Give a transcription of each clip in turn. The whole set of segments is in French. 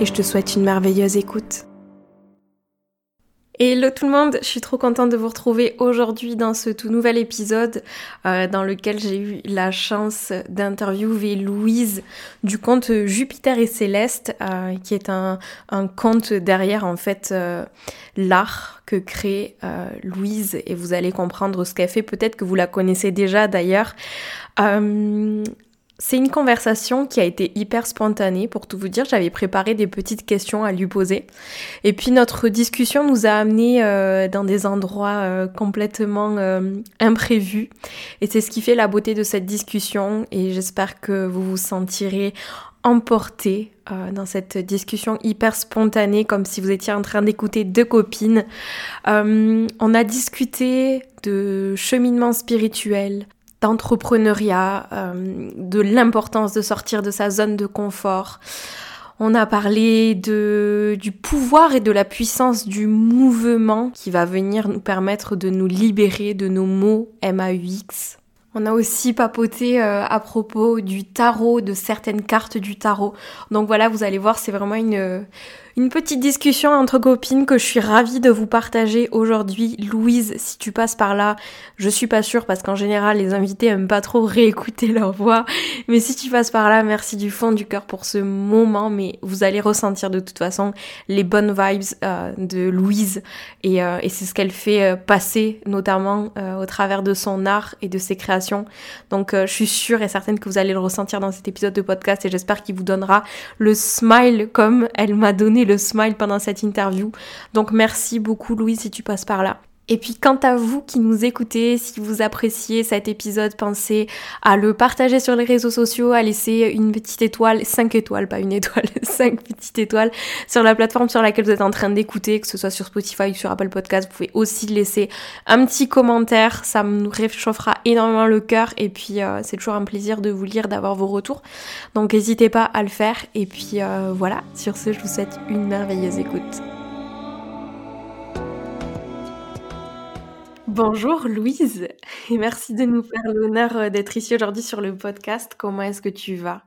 et je te souhaite une merveilleuse écoute. Hello tout le monde, je suis trop contente de vous retrouver aujourd'hui dans ce tout nouvel épisode euh, dans lequel j'ai eu la chance d'interviewer Louise du conte Jupiter et Céleste, euh, qui est un, conte derrière en fait euh, l'art que crée Louise et vous allez comprendre ce qu'elle fait. Peut-être que vous la connaissez déjà d'ailleurs. C'est une conversation qui a été hyper spontanée, pour tout vous dire. J'avais préparé des petites questions à lui poser. Et puis notre discussion nous a amenés euh, dans des endroits euh, complètement euh, imprévus. Et c'est ce qui fait la beauté de cette discussion. Et j'espère que vous vous sentirez emporté dans cette discussion hyper spontanée, comme si vous étiez en train d'écouter deux copines. on a discuté de cheminement spirituel, d'entrepreneuriat, euh, de l'importance de sortir de sa zone de confort. On a parlé de, du pouvoir et de la puissance du mouvement qui va venir nous permettre de nous libérer de nos mots MAUX. On a aussi papoté euh, à propos du tarot, de certaines cartes du tarot. Donc voilà, vous allez voir, c'est vraiment une, une petite discussion entre copines que je suis ravie de vous partager aujourd'hui. Louise, si tu passes par là, je suis pas sûre parce qu'en général les invités aiment pas trop réécouter leur voix. Mais si tu passes par là, merci du fond du cœur pour ce moment. Mais vous allez ressentir de toute façon les bonnes vibes euh, de Louise et, euh, et c'est ce qu'elle fait euh, passer notamment au travers de son art et de ses créations. Donc je suis sûre et certaine que vous allez le ressentir dans cet épisode de podcast et j'espère qu'il vous donnera le smile comme elle m'a donné le smile pendant cette interview. Donc merci beaucoup Louise si tu passes par là. Et puis quant à vous qui nous écoutez, si vous appréciez cet épisode, pensez à le partager sur les réseaux sociaux, à laisser une petite étoile, 5 étoiles, pas une étoile, 5 petites étoiles sur la plateforme sur laquelle vous êtes en train d'écouter, que ce soit sur Spotify ou sur Apple Podcast. Vous pouvez aussi laisser un petit commentaire, ça nous réchauffera énormément le cœur et puis euh, c'est toujours un plaisir de vous lire, d'avoir vos retours. Donc n'hésitez pas à le faire et puis euh, voilà, sur ce je vous souhaite une merveilleuse écoute. Bonjour Louise et merci de nous faire l'honneur euh, d'être ici aujourd'hui sur le podcast. Comment est-ce que tu vas?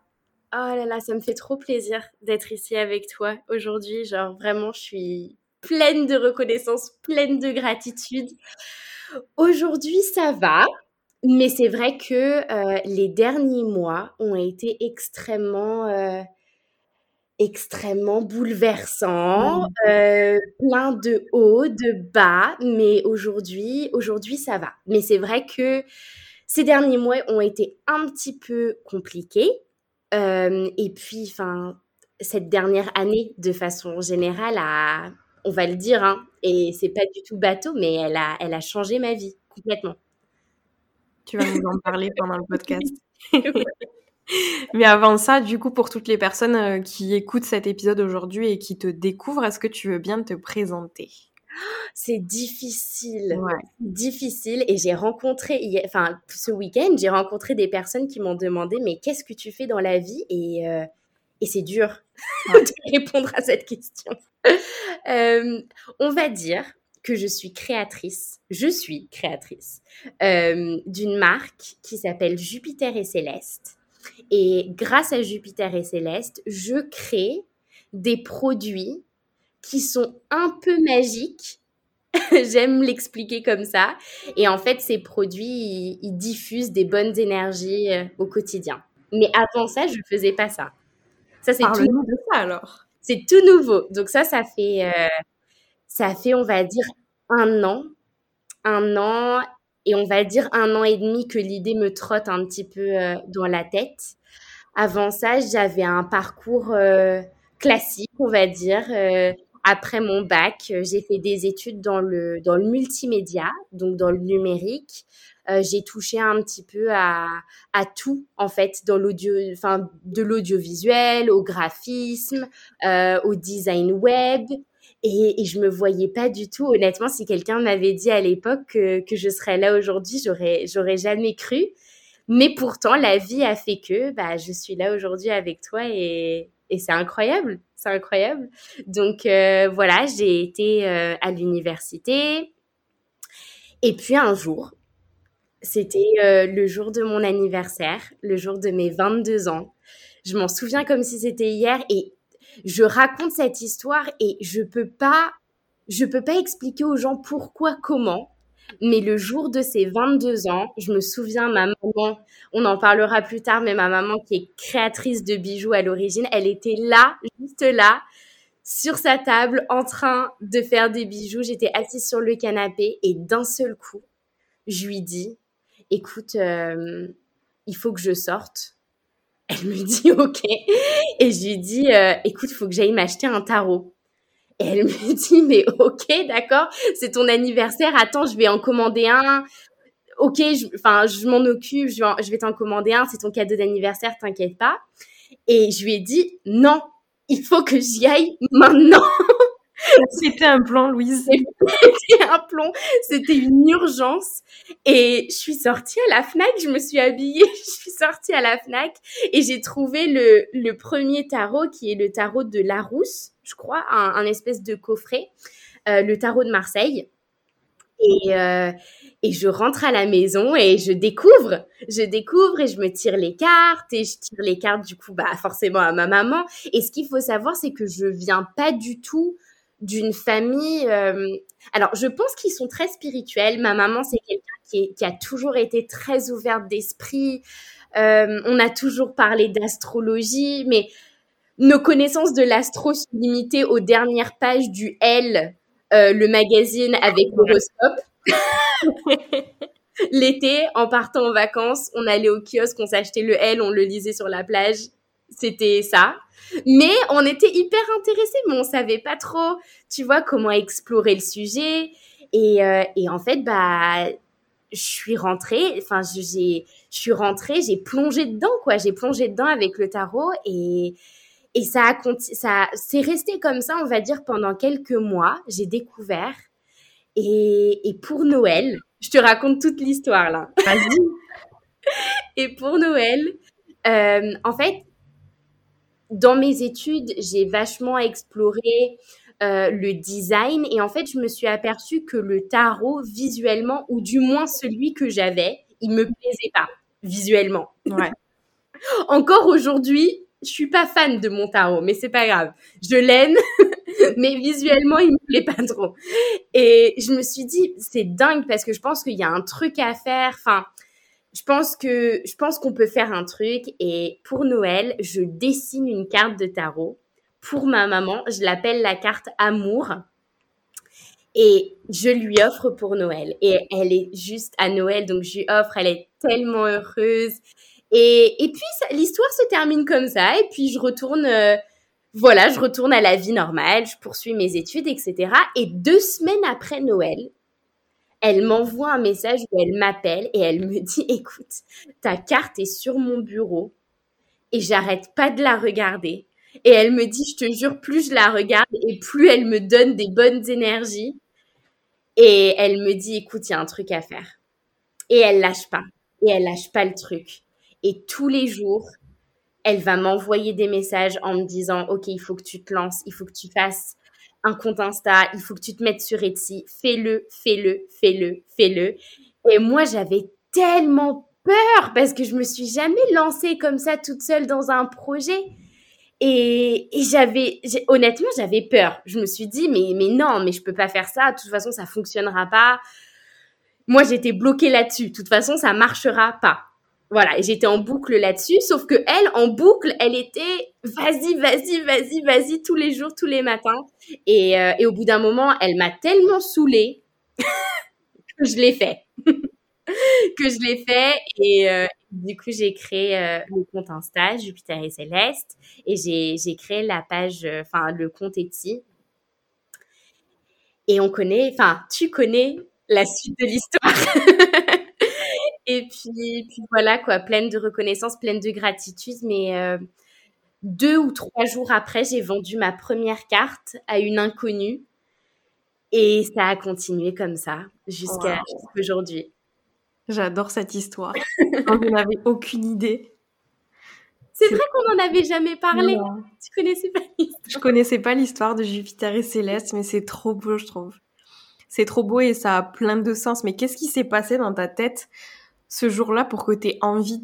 Oh là là, ça me fait trop plaisir d'être ici avec toi aujourd'hui. Genre vraiment, je suis pleine de reconnaissance, pleine de gratitude. Aujourd'hui, ça va, mais c'est vrai que euh, les derniers mois ont été extrêmement euh, extrêmement bouleversant, euh, plein de hauts, de bas, mais aujourd'hui, aujourd'hui ça va. Mais c'est vrai que ces derniers mois ont été un petit peu compliqués. Euh, et puis, enfin, cette dernière année, de façon générale, a, on va le dire, hein, et c'est pas du tout bateau, mais elle a, elle a changé ma vie complètement. Tu vas nous en parler pendant le podcast. Mais avant ça, du coup, pour toutes les personnes euh, qui écoutent cet épisode aujourd'hui et qui te découvrent, est-ce que tu veux bien te présenter? C'est difficile, difficile. Et j'ai rencontré, enfin, ce week-end, j'ai rencontré des personnes qui m'ont demandé, mais qu'est-ce que tu fais dans la vie? Et, euh, et c'est dur de répondre à cette question. Euh, on va dire que je suis créatrice, je suis créatrice d'une marque qui s'appelle Jupiter et Céleste. Et grâce à Jupiter et Céleste, je crée des produits qui sont un peu magiques. J'aime l'expliquer comme ça. Et en fait, ces produits, ils, diffusent des bonnes énergies euh, au quotidien. Mais avant ça, je ne faisais pas ça. Ça, c'est tout nouveau. de ça alors. C'est tout nouveau. Donc ça, ça fait, euh, ça fait, on va dire, un an. Un an et on va dire un an et demi que l'idée me trotte un petit peu euh, dans la tête. Avant ça, j'avais un parcours euh, classique, on va dire. Euh, après mon bac, j'ai fait des études dans le, dans le multimédia, donc dans le numérique. Euh, j'ai touché un petit peu à, à tout en fait dans l'audio, enfin de l'audiovisuel, au graphisme, euh, au design web. Et, je me voyais pas du tout, honnêtement, si quelqu'un m'avait dit à l'époque que, je serais là aujourd'hui, j'aurais, j'aurais jamais cru. Mais pourtant, la vie a fait que bah, je suis là aujourd'hui avec toi et, et c'est incroyable, c'est incroyable. Donc euh, voilà, j'ai été euh, à l'université. Et puis un jour, c'était euh, le jour de mon anniversaire, le jour de mes 22 ans. Je m'en souviens comme si c'était hier et je raconte cette histoire et je peux pas, je peux pas expliquer aux gens pourquoi, comment. Mais le jour de ses 22 ans, je me souviens, ma maman, on en parlera plus tard, mais ma maman qui est créatrice de bijoux à l'origine, elle était là, juste là, sur sa table, en train de faire des bijoux. J'étais assise sur le canapé et d'un seul coup, je lui dis, écoute, euh, il faut que je sorte. Elle me dit ok. Et je lui dis, euh, écoute, il faut que j'aille m'acheter un tarot. Et elle me dit, mais ok, d'accord, c'est ton anniversaire, attends, je vais en commander un. Ok, enfin, je, m'en occupe, je je vais t'en commander un, c'est ton cadeau d'anniversaire, t'inquiète pas. Et je lui ai dit, non, il faut que j'y aille maintenant. C'était un plan, Louise. C'était un plan. C'était une urgence. Et je suis sortie à la FNAC, je me suis habillée, je suis sortie à la FNAC et j'ai trouvé le, le premier tarot qui est le tarot de Larousse, je crois, un, espèce de coffret, euh, le tarot de Marseille. Et, euh, et je rentre à la maison et je découvre, je découvre et je me tire les cartes et je tire les cartes du coup, bah forcément à ma maman. Et ce qu'il faut savoir, c'est que je viens pas du tout d'une famille. Euh, alors, je pense qu'ils sont très spirituels. Ma maman, c'est quelqu'un qui, qui, a toujours été très ouverte d'esprit. Euh, on a toujours parlé d'astrologie, mais nos connaissances de l'astro sont limitées aux dernières pages du L, euh, le magazine avec l'horoscope. L'été, en partant en vacances, on allait au kiosque, on s'achetait le L, on le lisait sur la plage. C'était ça. Mais on était hyper intéressés, mais on savait pas trop, tu vois, comment explorer le sujet. Et, euh, et en fait, bah, je suis rentrée, enfin, j'ai, je suis rentrée, j'ai plongé dedans, quoi. J'ai plongé dedans avec le tarot et, et ça a, ça, c'est resté comme ça, on va dire, pendant quelques mois. J'ai découvert. Et, et pour Noël, je te raconte toute l'histoire là. Vas-y. et pour Noël, euh, en fait, dans mes études, j'ai vachement exploré euh, le design et en fait, je me suis aperçue que le tarot visuellement, ou du moins celui que j'avais, il me plaisait pas visuellement. Ouais. Encore aujourd'hui, je suis pas fan de mon tarot, mais c'est pas grave. Je l'aime, mais visuellement, il me plaît pas trop. Et je me suis dit, c'est dingue parce que je pense qu'il y a un truc à faire. Enfin, je pense que je pense qu'on peut faire un truc et pour Noël, je dessine une carte de tarot. Pour ma maman, je l'appelle la carte amour et je lui offre pour Noël. Et elle est juste à Noël donc je lui offre, elle est tellement heureuse. Et, et puis l'histoire se termine comme ça et puis je retourne euh, voilà, je retourne à la vie normale, je poursuis mes études, etc. Et deux semaines après Noël, elle m'envoie un message où elle m'appelle et elle me dit écoute, ta carte est sur mon bureau et j'arrête pas de la regarder. Et elle me dit, je te jure, plus je la regarde et plus elle me donne des bonnes énergies. Et elle me dit, écoute, il y a un truc à faire. Et elle lâche pas. Et elle lâche pas le truc. Et tous les jours, elle va m'envoyer des messages en me disant, OK, il faut que tu te lances, il faut que tu fasses un compte Insta, il faut que tu te mettes sur Etsy, fais-le, fais-le, fais-le, fais-le. Et moi, j'avais tellement peur parce que je me suis jamais lancée comme ça toute seule dans un projet. Et, et j'avais, honnêtement, j'avais peur. Je me suis dit, mais, mais non, mais je peux pas faire ça. De toute façon, ça fonctionnera pas. Moi, j'étais bloquée là-dessus. De toute façon, ça marchera pas. Voilà, j'étais en boucle là-dessus, sauf que elle, en boucle, elle était vas-y, vas-y, vas-y, vas-y, tous les jours, tous les matins. Et, euh, au bout d'un moment, elle m'a tellement saoulée que je l'ai fait. que je l'ai fait. Et euh, du coup, j'ai créé euh, le compte Insta, Jupiter et Céleste. Et j'ai créé la page, enfin, le compte Etsy. Et on connaît, enfin, tu connais la suite de l'histoire. Et puis, puis, voilà, quoi, pleine de reconnaissance, pleine de gratitude. Mais euh, deux ou trois jours après, j'ai vendu ma première carte à une inconnue. Et ça a continué comme ça jusqu'à aujourd'hui. J'adore cette histoire. Vous n'avez aucune idée. C'est vrai qu'on n'en avait jamais parlé. Tu connaissais pas l'histoire. Je connaissais pas l'histoire de Jupiter et Céleste, mais c'est trop beau, je trouve. C'est trop beau et ça a plein de sens. Mais qu'est-ce qui s'est passé dans ta tête ce jour-là pour que tu aies envie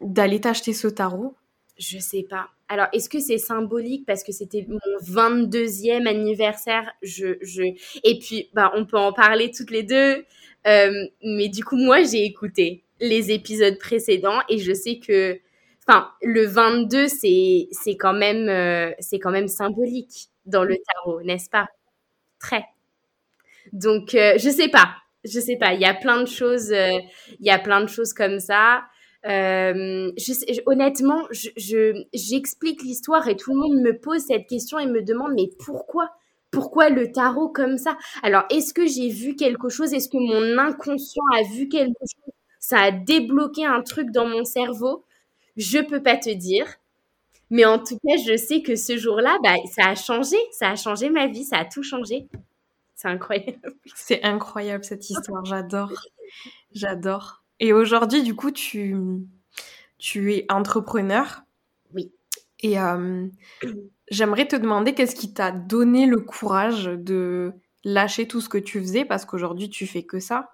d'aller t'acheter ce tarot? Je sais pas. Alors, est-ce que c'est symbolique parce que c'était mon 22e anniversaire? Je, je... Et puis, bah, on peut en parler toutes les deux. Euh, mais du coup, moi, j'ai écouté les épisodes précédents et je sais que, enfin, le 22, c'est quand même euh, quand même symbolique dans le tarot, n'est-ce pas? Très. Donc, euh, je sais pas, je sais pas. Il y a plein de choses, il y a plein de choses comme ça. Euh, je, honnêtement, je, j'explique l'histoire et tout le monde me pose cette question et me demande mais pourquoi? Pourquoi le tarot comme ça? Alors, est-ce que j'ai vu quelque chose? Est-ce que mon inconscient a vu quelque chose? Ça a débloqué un truc dans mon cerveau? Je peux pas te dire. Mais en tout cas, je sais que ce jour-là, bah, ça a changé. Ça a changé ma vie. Ça a tout changé. C'est incroyable. C'est incroyable cette histoire. J'adore. J'adore. Et aujourd'hui, du coup, tu, tu es entrepreneur. Oui. Et euh, j'aimerais te demander qu'est-ce qui t'a donné le courage de lâcher tout ce que tu faisais parce qu'aujourd'hui, tu fais que ça.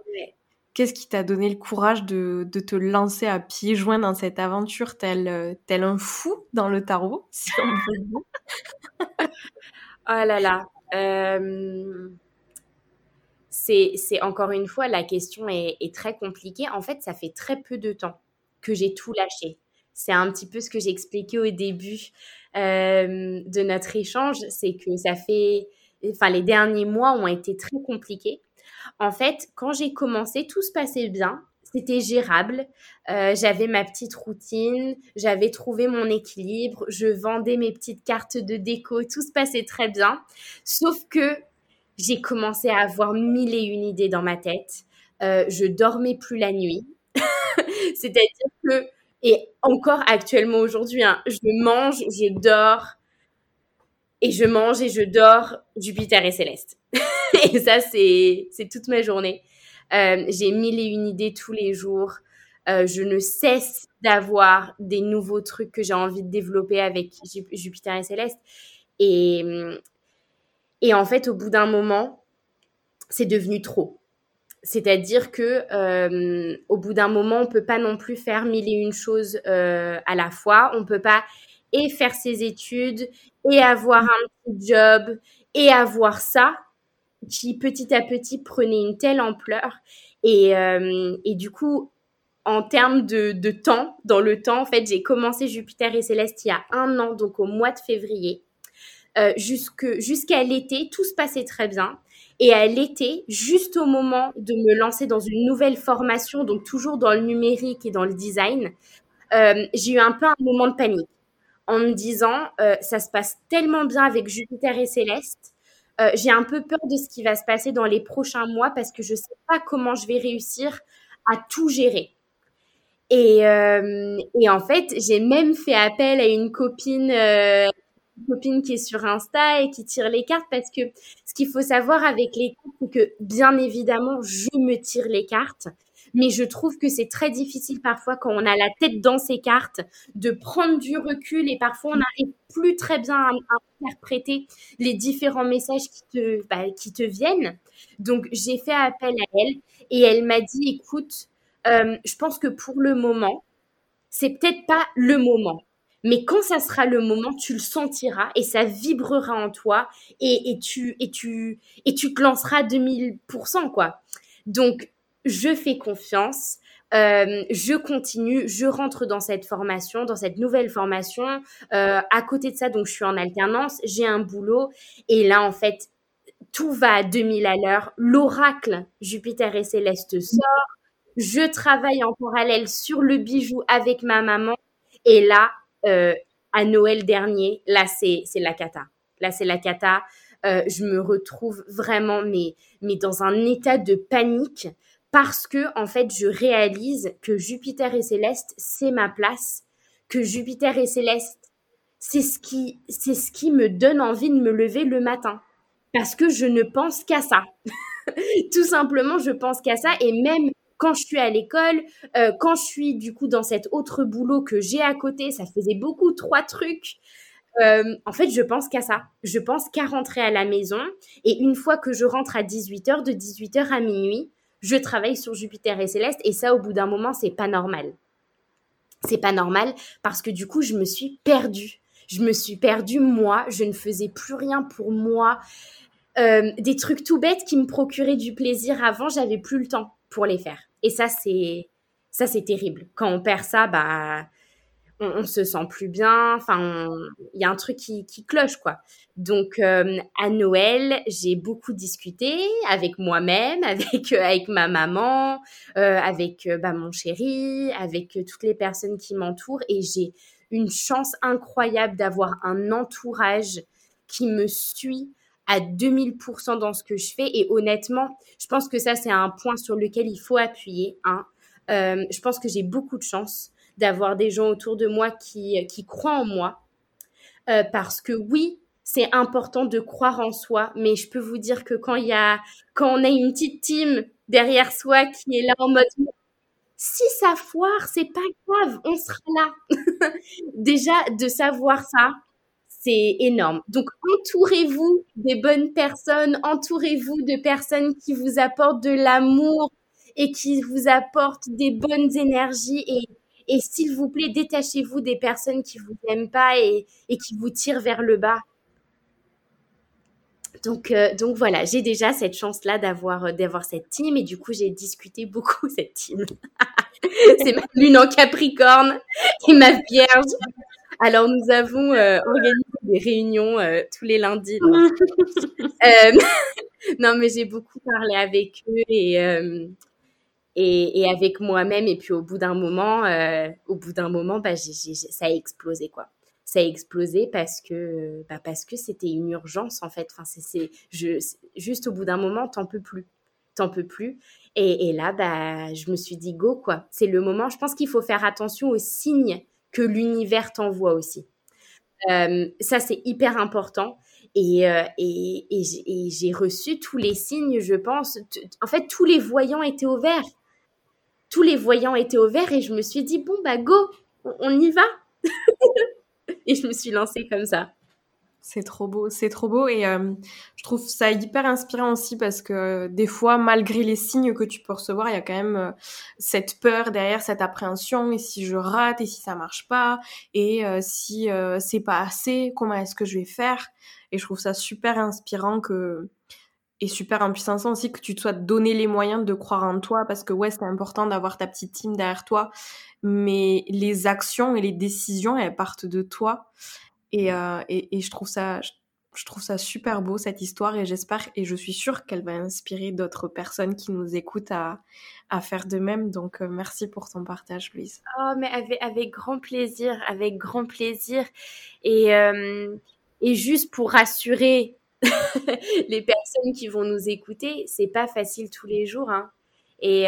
Qu'est-ce qui t'a donné le courage de, de, te lancer à pieds joints dans cette aventure tel, tel un fou dans le tarot, si on Oh là là. Euh c'est encore une fois, la question est, très compliquée. En fait, ça fait très peu de temps que j'ai tout lâché. C'est un petit peu ce que j'ai expliqué au début euh, de notre échange, c'est que ça fait, enfin, les derniers mois ont été très compliqués. En fait, quand j'ai commencé, tout se passait bien, c'était gérable. Euh, j'avais ma petite routine, j'avais trouvé mon équilibre, je vendais mes petites cartes de déco, tout se passait très bien. Sauf que j'ai commencé à avoir mille et une idées dans ma tête. Euh, je dormais plus la nuit. C'est-à-dire que, et encore actuellement aujourd'hui, hein, je mange, je dors, et je mange et je dors Jupiter et Céleste. et ça, c'est, toute ma journée. Euh, j'ai mille et une idées tous les jours. Euh, je ne cesse d'avoir des nouveaux trucs que j'ai envie de développer avec Jupiter et Céleste. Et, et en fait, au bout d'un moment, c'est devenu trop. C'est-à-dire que euh, au bout d'un moment, on peut pas non plus faire mille et une choses euh, à la fois. On peut pas et faire ses études et avoir un petit job et avoir ça qui petit à petit prenait une telle ampleur. Et, euh, et du coup, en termes de, de, temps, dans le temps, en fait, j'ai commencé Jupiter et Céleste il y a un an, donc au mois de février. Euh, jusqu'à l'été, tout se passait très bien. Et à l'été, juste au moment de me lancer dans une nouvelle formation, donc toujours dans le numérique et dans le design, euh, j'ai eu un peu un moment de panique en me disant, euh, ça se passe tellement bien avec Jupiter et Céleste. Euh, j'ai un peu peur de ce qui va se passer dans les prochains mois parce que je ne sais pas comment je vais réussir à tout gérer. Et, euh, et en fait, j'ai même fait appel à une copine euh, copine qui est sur Insta et qui tire les cartes parce que ce qu'il faut savoir avec les cartes, c'est que bien évidemment, je me tire les cartes, mais je trouve que c'est très difficile parfois quand on a la tête dans ces cartes de prendre du recul et parfois on n'arrive plus très bien à, interpréter les différents messages qui te, bah, qui te viennent. Donc j'ai fait appel à elle et elle m'a dit, écoute, euh, je pense que pour le moment, c'est peut-être pas le moment mais quand ça sera le moment, tu le sentiras et ça vibrera en toi et, et tu et tu et tu te lanceras 2000% quoi. Donc je fais confiance. Euh, je continue, je rentre dans cette formation, dans cette nouvelle formation. Euh, à côté de ça, donc je suis en alternance, j'ai un boulot et là en fait tout va à 2000 à l'heure. L'oracle Jupiter et Céleste sort. Je travaille en parallèle sur le bijou avec ma maman et là euh, à Noël dernier, là, c'est la cata. Là, c'est la cata. Euh, je me retrouve vraiment, mais, mais dans un état de panique parce que en fait, je réalise que Jupiter et Céleste, c'est ma place, que Jupiter et Céleste, c'est ce qui, c'est ce qui me donne envie de me lever le matin, parce que je ne pense qu'à ça. Tout simplement, je pense qu'à ça, et même quand je suis à l'école, euh, quand je suis du coup dans cet autre boulot que j'ai à côté, ça faisait beaucoup trois trucs. Euh, en fait, je pense qu'à ça. Je pense qu'à rentrer à la maison. Et une fois que je rentre à 18h, de 18h à minuit, je travaille sur Jupiter et Céleste. Et ça, au bout d'un moment, c'est pas normal. C'est pas normal parce que du coup, je me suis perdue. Je me suis perdue, moi. Je ne faisais plus rien pour moi. Euh, des trucs tout bêtes qui me procuraient du plaisir avant, j'avais plus le temps pour les faire. Et ça, c'est ça, c'est terrible. Quand on perd ça, bah, on, se sent plus bien. Enfin, il y a un truc qui, cloche, quoi. Donc, euh, à Noël, j'ai beaucoup discuté avec moi-même, avec euh, avec ma maman, euh, avec bah, mon chéri, avec toutes les personnes qui m'entourent, et j'ai une chance incroyable d'avoir un entourage qui me suit à 2000% dans ce que je fais. Et honnêtement, je pense que ça, c'est un point sur lequel il faut appuyer. Hein. je pense que j'ai beaucoup de chance d'avoir des gens autour de moi qui, qui croient en moi. Euh, parce que oui, c'est important de croire en soi, mais je peux vous dire que quand il y a, quand on a une petite team derrière soi qui est là en mode si ça foire, c'est pas grave, on sera là. Déjà, de savoir ça, c'est énorme. Donc, entourez-vous des bonnes personnes, entourez-vous de personnes qui vous apportent de l'amour et qui vous apportent des bonnes énergies et s'il vous plaît, détachez-vous des personnes qui vous aiment pas et, qui vous tirent vers le bas. Donc, euh, donc voilà, j'ai déjà cette chance-là euh, d'avoir cette team et du coup, j'ai discuté beaucoup cette team. C'est ma lune en Capricorne et ma Vierge. Alors, nous avons euh, organisé des réunions tous les lundis. non, mais j'ai beaucoup parlé avec eux et, et, avec moi-même. Et puis au bout d'un moment, euh, au bout d'un moment, bah, ça a explosé quoi. Ça a explosé parce que bah, parce que c'était une urgence en fait. Enfin, c'est juste au bout d'un moment, t'en peux plus, t'en peux plus. Et, là, bah, je me suis dit go quoi. C'est le moment. Je pense qu'il faut faire attention aux signes que l'univers t'envoie aussi. Euh, ça, c'est hyper important. Et, euh, et j'ai reçu tous les signes, je pense. En fait, tous les voyants étaient au vert tous les voyants étaient au vert et je me suis dit, bon, bah, go, on y va. et je me suis lancée comme ça. C'est trop beau, c'est trop beau et euh, je trouve ça hyper inspirant aussi parce que des fois, malgré les signes que tu peux recevoir, il y a quand même euh, cette peur derrière, cette appréhension et si je rate et si ça marche pas et euh, si c'est pas assez, comment est-ce que je vais faire? Et je trouve ça super inspirant que et super impuissant aussi que tu te sois donné les moyens de croire en toi parce que ouais c'est important d'avoir ta petite team derrière toi mais les actions et les décisions elles partent de toi et, euh, et, je trouve ça je trouve ça super beau cette histoire et j'espère et je suis sûre qu'elle va inspirer d'autres personnes qui nous écoutent à, à faire de même donc euh, merci pour ton partage Louise oh mais avec, avec grand plaisir avec grand plaisir et euh, et juste pour rassurer les personnes qui vont nous écouter, c'est pas facile tous les jours. Hein. Et,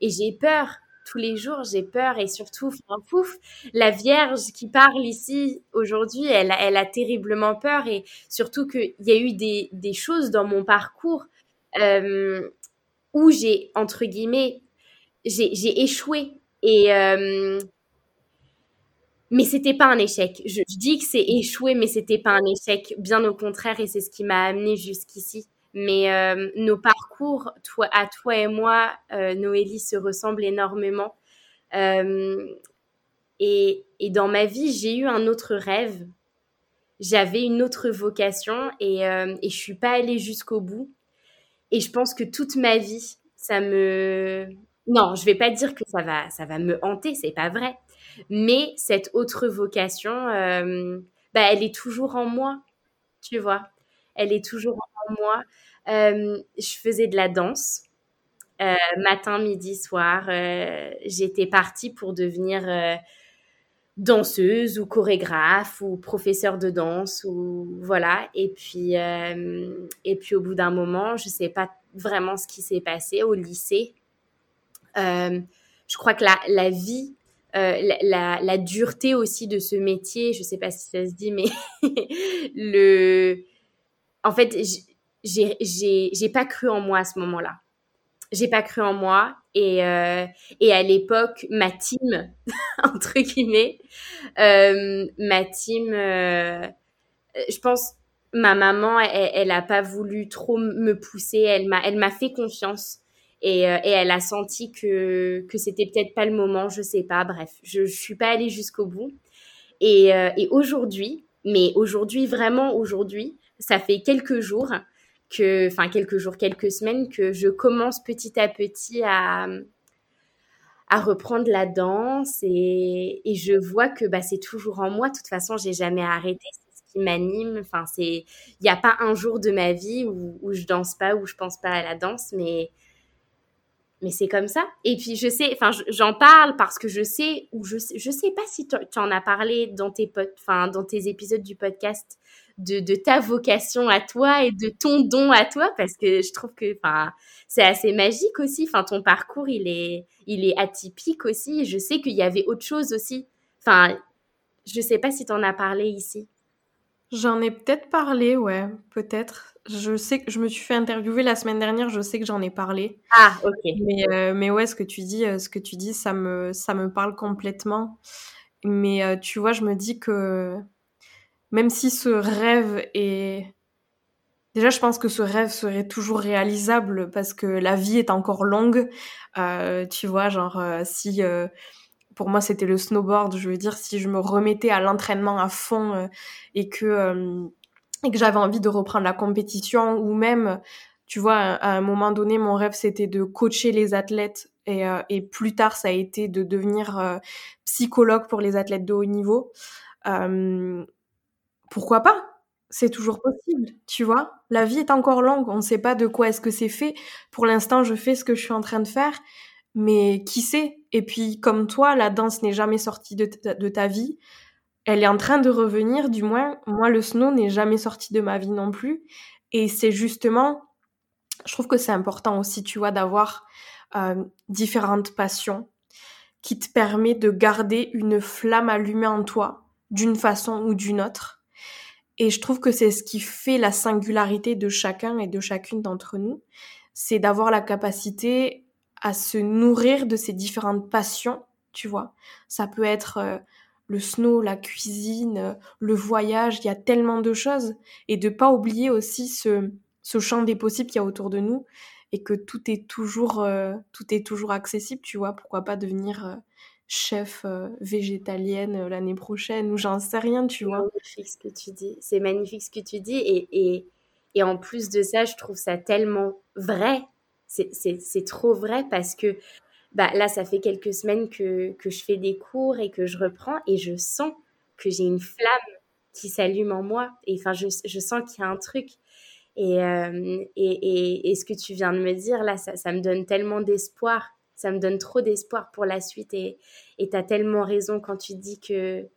et j'ai peur tous les jours, j'ai peur et surtout, la Vierge qui parle ici aujourd'hui, elle, a terriblement peur et surtout qu'il y a eu des, choses dans mon parcours euh, où j'ai, entre guillemets, j'ai échoué. Et, euh, mais c'était pas un échec. Je, dis que c'est échoué, mais c'était pas un échec. Bien au contraire, et c'est ce qui m'a amené jusqu'ici. Mais euh, nos parcours, à toi et moi, euh, Noélie, se ressemblent énormément. Euh, et, et, dans ma vie, j'ai eu un autre rêve. J'avais une autre vocation et, euh, et je suis pas allée jusqu'au bout. Et je pense que toute ma vie, ça me... Non, je vais pas dire que ça va, ça va me hanter, c'est pas vrai. Mais cette autre vocation, bah, elle est toujours en moi, tu vois. Elle est toujours en moi. Euh, je faisais de la danse. Euh, matin, midi, soir, j'étais partie pour devenir danseuse ou chorégraphe ou professeur de danse ou voilà. Et puis, et puis au bout d'un moment, je sais pas vraiment ce qui s'est passé au lycée. je crois que la, vie la, dureté aussi de ce métier, je sais pas si ça se dit, mais le, en fait, j'ai pas cru en moi à ce moment-là. J'ai pas cru en moi et, euh, et à l'époque, ma team, entre guillemets, euh, ma team, euh, je pense, ma maman, elle, elle a pas voulu trop me pousser, elle m'a, elle m'a fait confiance et, et, elle a senti que que c'était peut-être pas le moment, je sais pas. Bref, je, je suis pas allée jusqu'au bout. Et, et aujourd'hui, mais aujourd'hui vraiment aujourd'hui, ça fait quelques jours que, enfin quelques jours, quelques semaines que je commence petit à petit à, à reprendre la danse et, et je vois que bah, c'est toujours en moi. De toute façon, j'ai jamais arrêté. C'est ce qui m'anime. Enfin, c'est, il n'y a pas un jour de ma vie où, où je danse pas, où je pense pas à la danse, mais mais c'est comme ça. Et puis je sais, enfin j'en parle parce que je sais ou je sais, je sais pas si tu en as parlé dans tes dans tes épisodes du podcast de, ta vocation à toi et de ton don à toi parce que je trouve que enfin c'est assez magique aussi. Enfin ton parcours il est il est atypique aussi. Je sais qu'il y avait autre chose aussi. Enfin je sais pas si tu en as parlé ici. J'en ai peut-être parlé ouais peut-être. Je sais que je me suis fait interviewer la semaine dernière je sais que j'en ai parlé. Ah ok. Mais euh, mais ouais ce que tu dis euh, ce que tu dis ça me ça me parle complètement. Mais euh, tu vois je me dis que même si ce rêve est... Déjà, je pense que ce rêve serait toujours réalisable parce que la vie est encore longue. Euh, tu vois, genre, euh, si euh, pour moi c'était le snowboard, je veux dire, si je me remettais à l'entraînement à fond et que, que j'avais envie de reprendre la compétition ou même, tu vois, à un moment donné, mon rêve c'était de coacher les athlètes et, et, plus tard ça a été de devenir psychologue pour les athlètes de haut niveau pourquoi pas? C'est toujours possible, tu vois? La vie est encore longue, on ne sait pas de quoi est-ce que c'est fait. Pour l'instant, je fais ce que je suis en train de faire, mais qui sait? Et puis, comme toi, la danse n'est jamais sortie de ta, vie. Elle est en train de revenir, du moins. Moi, le snow n'est jamais sorti de ma vie non plus. Et c'est justement, je trouve que c'est important aussi, tu vois, d'avoir euh, différentes passions qui te permet de garder une flamme allumée en toi, d'une façon ou d'une autre et je trouve que c'est ce qui fait la singularité de chacun et de chacune d'entre nous, c'est d'avoir la capacité à se nourrir de ces différentes passions, tu vois. Ça peut être euh, le snow, la cuisine, euh, le voyage, il y a tellement de choses. Et de pas oublier aussi ce, ce champ des possibles qu'il y a autour de nous et que tout est toujours, euh, tout est toujours accessible, tu vois. Pourquoi pas devenir chef euh, végétalienne euh, l'année prochaine ou j'en sais rien, tu vois. C'est magnifique ce que tu dis. C'est magnifique ce que tu dis. Et, et, et, en plus de ça, je trouve ça tellement vrai. C'est trop vrai parce que bah, là, ça fait quelques semaines que, que je fais des cours et que je reprends et je sens que j'ai une flamme qui s'allume en moi. Et enfin, je, je sens qu'il y a un truc. Et, euh, et, et, et, ce que tu viens de me dire, là, ça, ça me donne tellement d'espoir ça me donne trop d'espoir pour la suite et tu as tellement raison quand tu dis que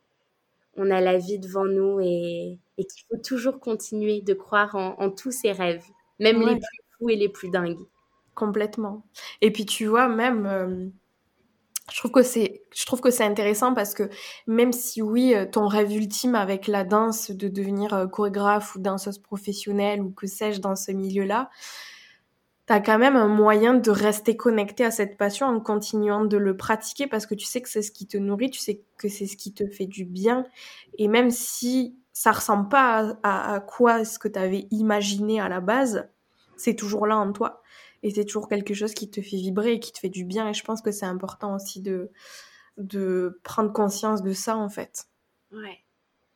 on a la vie devant nous et, et qu'il faut toujours continuer de croire en, tous ses rêves, même les plus fous et les plus dingues. Complètement. Et puis tu vois, même, euh, je trouve que c'est, je trouve que c'est intéressant parce que même si oui, euh, ton rêve ultime avec la danse de devenir euh, chorégraphe ou danseuse professionnelle ou que sais-je dans ce milieu-là, t'as quand même un moyen de rester connecté à cette passion en continuant de le pratiquer parce que tu sais que c'est ce qui te nourrit, tu sais que c'est ce qui te fait du bien. Et même si ça ressemble pas à, quoi est-ce que tu avais imaginé à la base, c'est toujours là en toi. Et c'est toujours quelque chose qui te fait vibrer et qui te fait du bien. Et je pense que c'est important aussi de, de prendre conscience de ça, en fait. Ouais.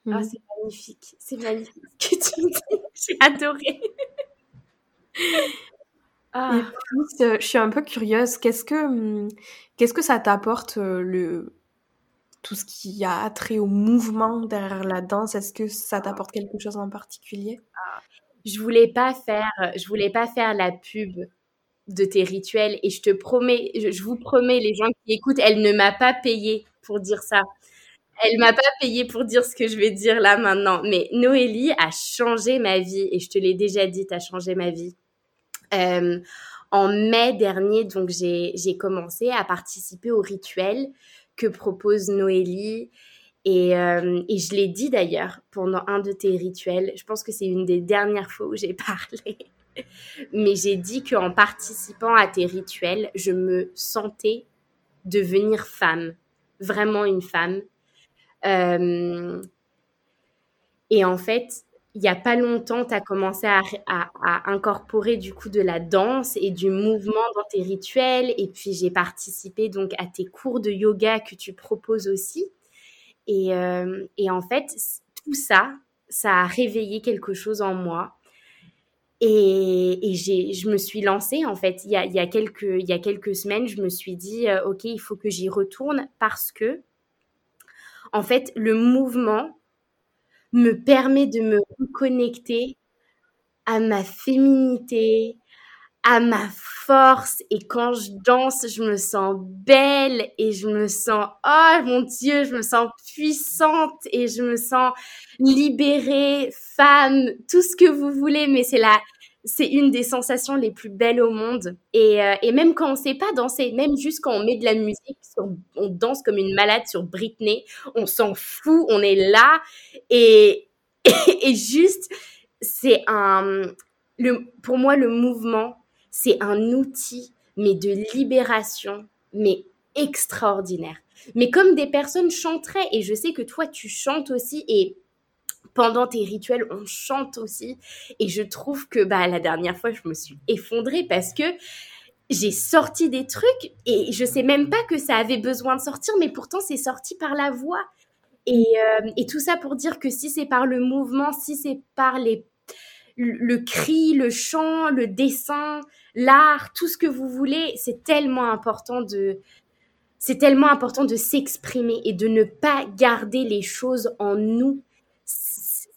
Mmh. c'est magnifique. C'est magnifique ce que tu dis. J'ai adoré. Ah. Euh, je suis un peu curieuse. Qu'est-ce que, hum, qu'est-ce que ça t'apporte euh, le tout ce qui a trait au mouvement derrière la danse? Est-ce que ça t'apporte quelque chose en particulier? Ah. Je voulais pas faire, je voulais pas faire la pub de tes rituels et je te promets, je, vous promets, les gens qui écoutent, elle ne m'a pas payé pour dire ça. Elle m'a pas payé pour dire ce que je vais dire là maintenant. Mais Noélie a changé ma vie et je te l'ai déjà dit, tu as changé ma vie. Euh, en mai dernier, donc j'ai commencé à participer au rituel que propose Noélie. Et, euh, et je l'ai dit d'ailleurs pendant un de tes rituels. Je pense que c'est une des dernières fois où j'ai parlé. Mais j'ai dit qu'en participant à tes rituels, je me sentais devenir femme, vraiment une femme. Euh, et en fait, il n'y a pas longtemps, tu as commencé à, incorporer du coup de la danse et du mouvement dans tes rituels. Et puis j'ai participé donc à tes cours de yoga que tu proposes aussi. Et, euh, en fait, tout ça, ça a réveillé quelque chose en moi. Et, je me suis lancée, en fait, il y, a, quelques, il y a quelques semaines, je me suis dit, euh, OK, il faut que j'y retourne parce que, en fait, le mouvement, me permet de me reconnecter à ma féminité, à ma force. Et quand je danse, je me sens belle et je me sens, oh mon Dieu, je me sens puissante et je me sens libérée, femme, tout ce que vous voulez. Mais c'est la, c'est une des sensations les plus belles au monde. Et, euh, même quand on sait pas danser, même juste quand on met de la musique, on danse comme une malade sur Britney, on s'en fout, on est là. Et, juste, c'est un... Pour moi, le mouvement, c'est un outil, mais de libération, mais extraordinaire. Mais comme des personnes chanteraient, et je sais que toi, tu chantes aussi, et pendant tes rituels, on chante aussi. Et je trouve que bah, la dernière fois, je me suis effondrée parce que j'ai sorti des trucs et je sais même pas que ça avait besoin de sortir, mais pourtant c'est sorti par la voix. Et, euh, et, tout ça pour dire que si c'est par le mouvement, si c'est par les, le cri, le chant, le dessin, l'art, tout ce que vous voulez, c'est tellement important de, c'est tellement important de s'exprimer et de ne pas garder les choses en nous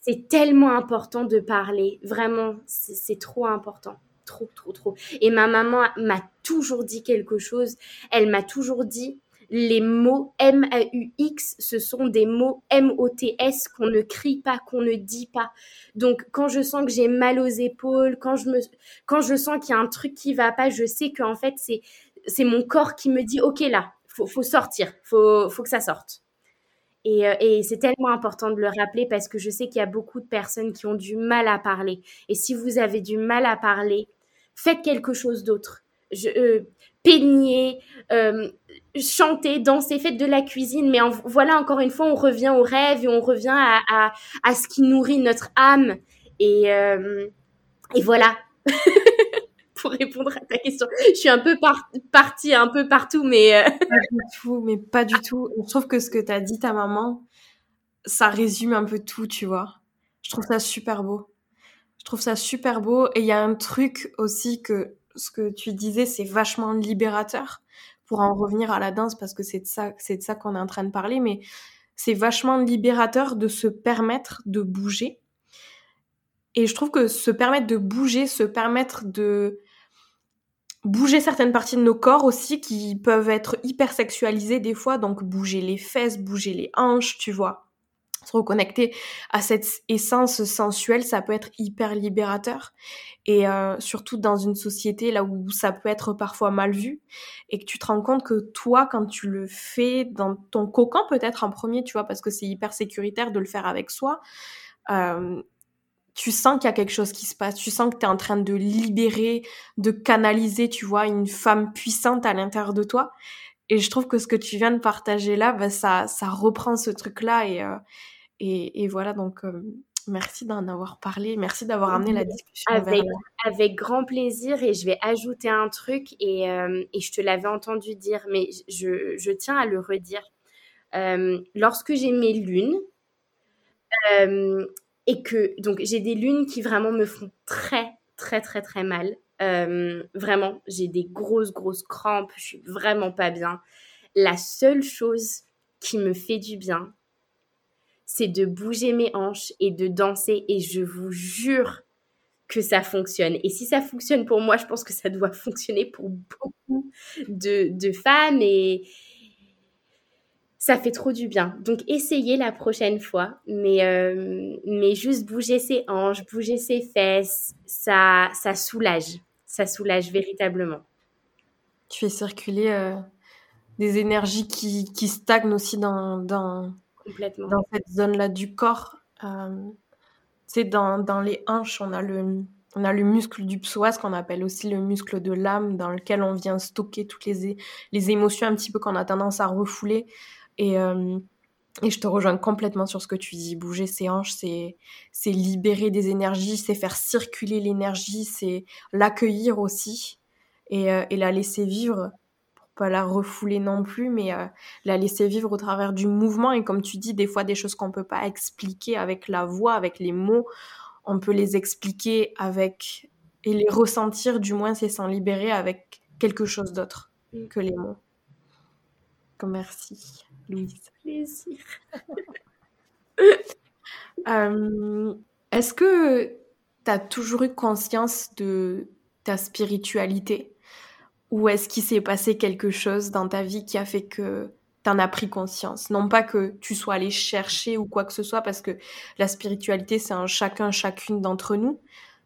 c'est tellement important de parler. Vraiment, c'est trop important. Trop, trop, trop. Et ma maman m'a toujours dit quelque chose. Elle m'a toujours dit, les mots M-A-U-X, ce sont des mots M-O-T-S qu'on ne crie pas, qu'on ne dit pas. Donc, quand je sens que j'ai mal aux épaules, quand je me, quand je sens qu'il y a un truc qui va pas, je sais qu'en fait, c'est, c'est mon corps qui me dit, OK, là, faut, faut sortir, faut, faut que ça sorte. Euh, et, c'est tellement important de le rappeler parce que je sais qu'il y a beaucoup de personnes qui ont du mal à parler. Et si vous avez du mal à parler, faites quelque chose d'autre. Euh, peignez, euh, chantez, dansez, faites de la cuisine. Mais voilà, encore une fois, on revient au rêve et on revient à, à, ce qui nourrit notre âme. Et, et voilà. pour répondre à ta question. Je suis un peu partie un peu partout, mais... Euh, pas du tout, mais pas du tout. Je trouve que ce que tu as dit ta maman, ça résume un peu tout, tu vois. Je trouve ça super beau. Je trouve ça super beau. Et il y a un truc aussi que ce que tu disais, c'est vachement libérateur pour en revenir à la danse parce que c'est ça, c'est de ça qu'on est en train de parler, mais c'est vachement libérateur de se permettre de bouger. Et je trouve que se permettre de bouger, se permettre de bouger certaines parties de nos corps aussi qui peuvent être hyper sexualisées des fois, donc bouger les fesses, bouger les hanches, tu vois. Se reconnecter à cette essence sensuelle, ça peut être hyper libérateur. Et euh, surtout dans une société là où ça peut être parfois mal vu et que tu te rends compte que toi, quand tu le fais dans ton cocon peut-être en premier, tu vois, parce que c'est hyper sécuritaire de le faire avec soi, euh, tu sens qu'il y a quelque chose qui se passe, tu sens que tu es en train de libérer, de canaliser, tu vois, une femme puissante à l'intérieur de toi. Et je trouve que ce que tu viens de partager là, bah, ça, ça reprend ce truc-là. Et, euh, et, et, voilà, donc euh, merci d'en avoir parlé, merci d'avoir amené la discussion. Avec, avec grand plaisir, et je vais ajouter un truc, et, euh, et je te l'avais entendu dire, mais je, je, tiens à le redire. lorsque j'ai mes lunes, et que donc j'ai des lunes qui vraiment me font très très très très mal. Euh, vraiment, j'ai des grosses grosses crampes, je suis vraiment pas bien. La seule chose qui me fait du bien, c'est de bouger mes hanches et de danser et je vous jure que ça fonctionne. Et si ça fonctionne pour moi, je pense que ça doit fonctionner pour beaucoup de, de femmes et, ça fait trop du bien. Donc essayez la prochaine fois, mais, euh, mais juste bouger ses hanches, bouger ses fesses, ça, ça soulage. ça soulage véritablement. Tu fais circuler euh, des énergies qui, qui, stagnent aussi dans, dans, Complètement. dans cette zone-là du corps. Euh, c'est dans, dans les hanches, on a le, on a le muscle du psoas qu'on appelle aussi le muscle de l'âme dans lequel on vient stocker toutes les, les émotions un petit peu qu'on a tendance à refouler. Et, euh, et je te rejoins complètement sur ce que tu dis. Bouger ses hanches, c'est, c'est libérer des énergies, c'est faire circuler l'énergie, c'est l'accueillir aussi et, euh, et, la laisser vivre pour pas la refouler non plus, mais euh, la laisser vivre au travers du mouvement. Et comme tu dis, des fois des choses qu'on peut pas expliquer avec la voix, avec les mots, on peut les expliquer avec et les ressentir, du moins c'est s'en libérer avec quelque chose d'autre mm. que les mots. Merci, Louise. Plaisir. euh, Est-ce que tu as toujours eu conscience de ta spiritualité? Ou est-ce qu'il s'est passé quelque chose dans ta vie qui a fait que t'en as pris conscience? Non pas que tu sois allé chercher ou quoi que ce soit, parce que la spiritualité, c'est un chacun, chacune d'entre nous.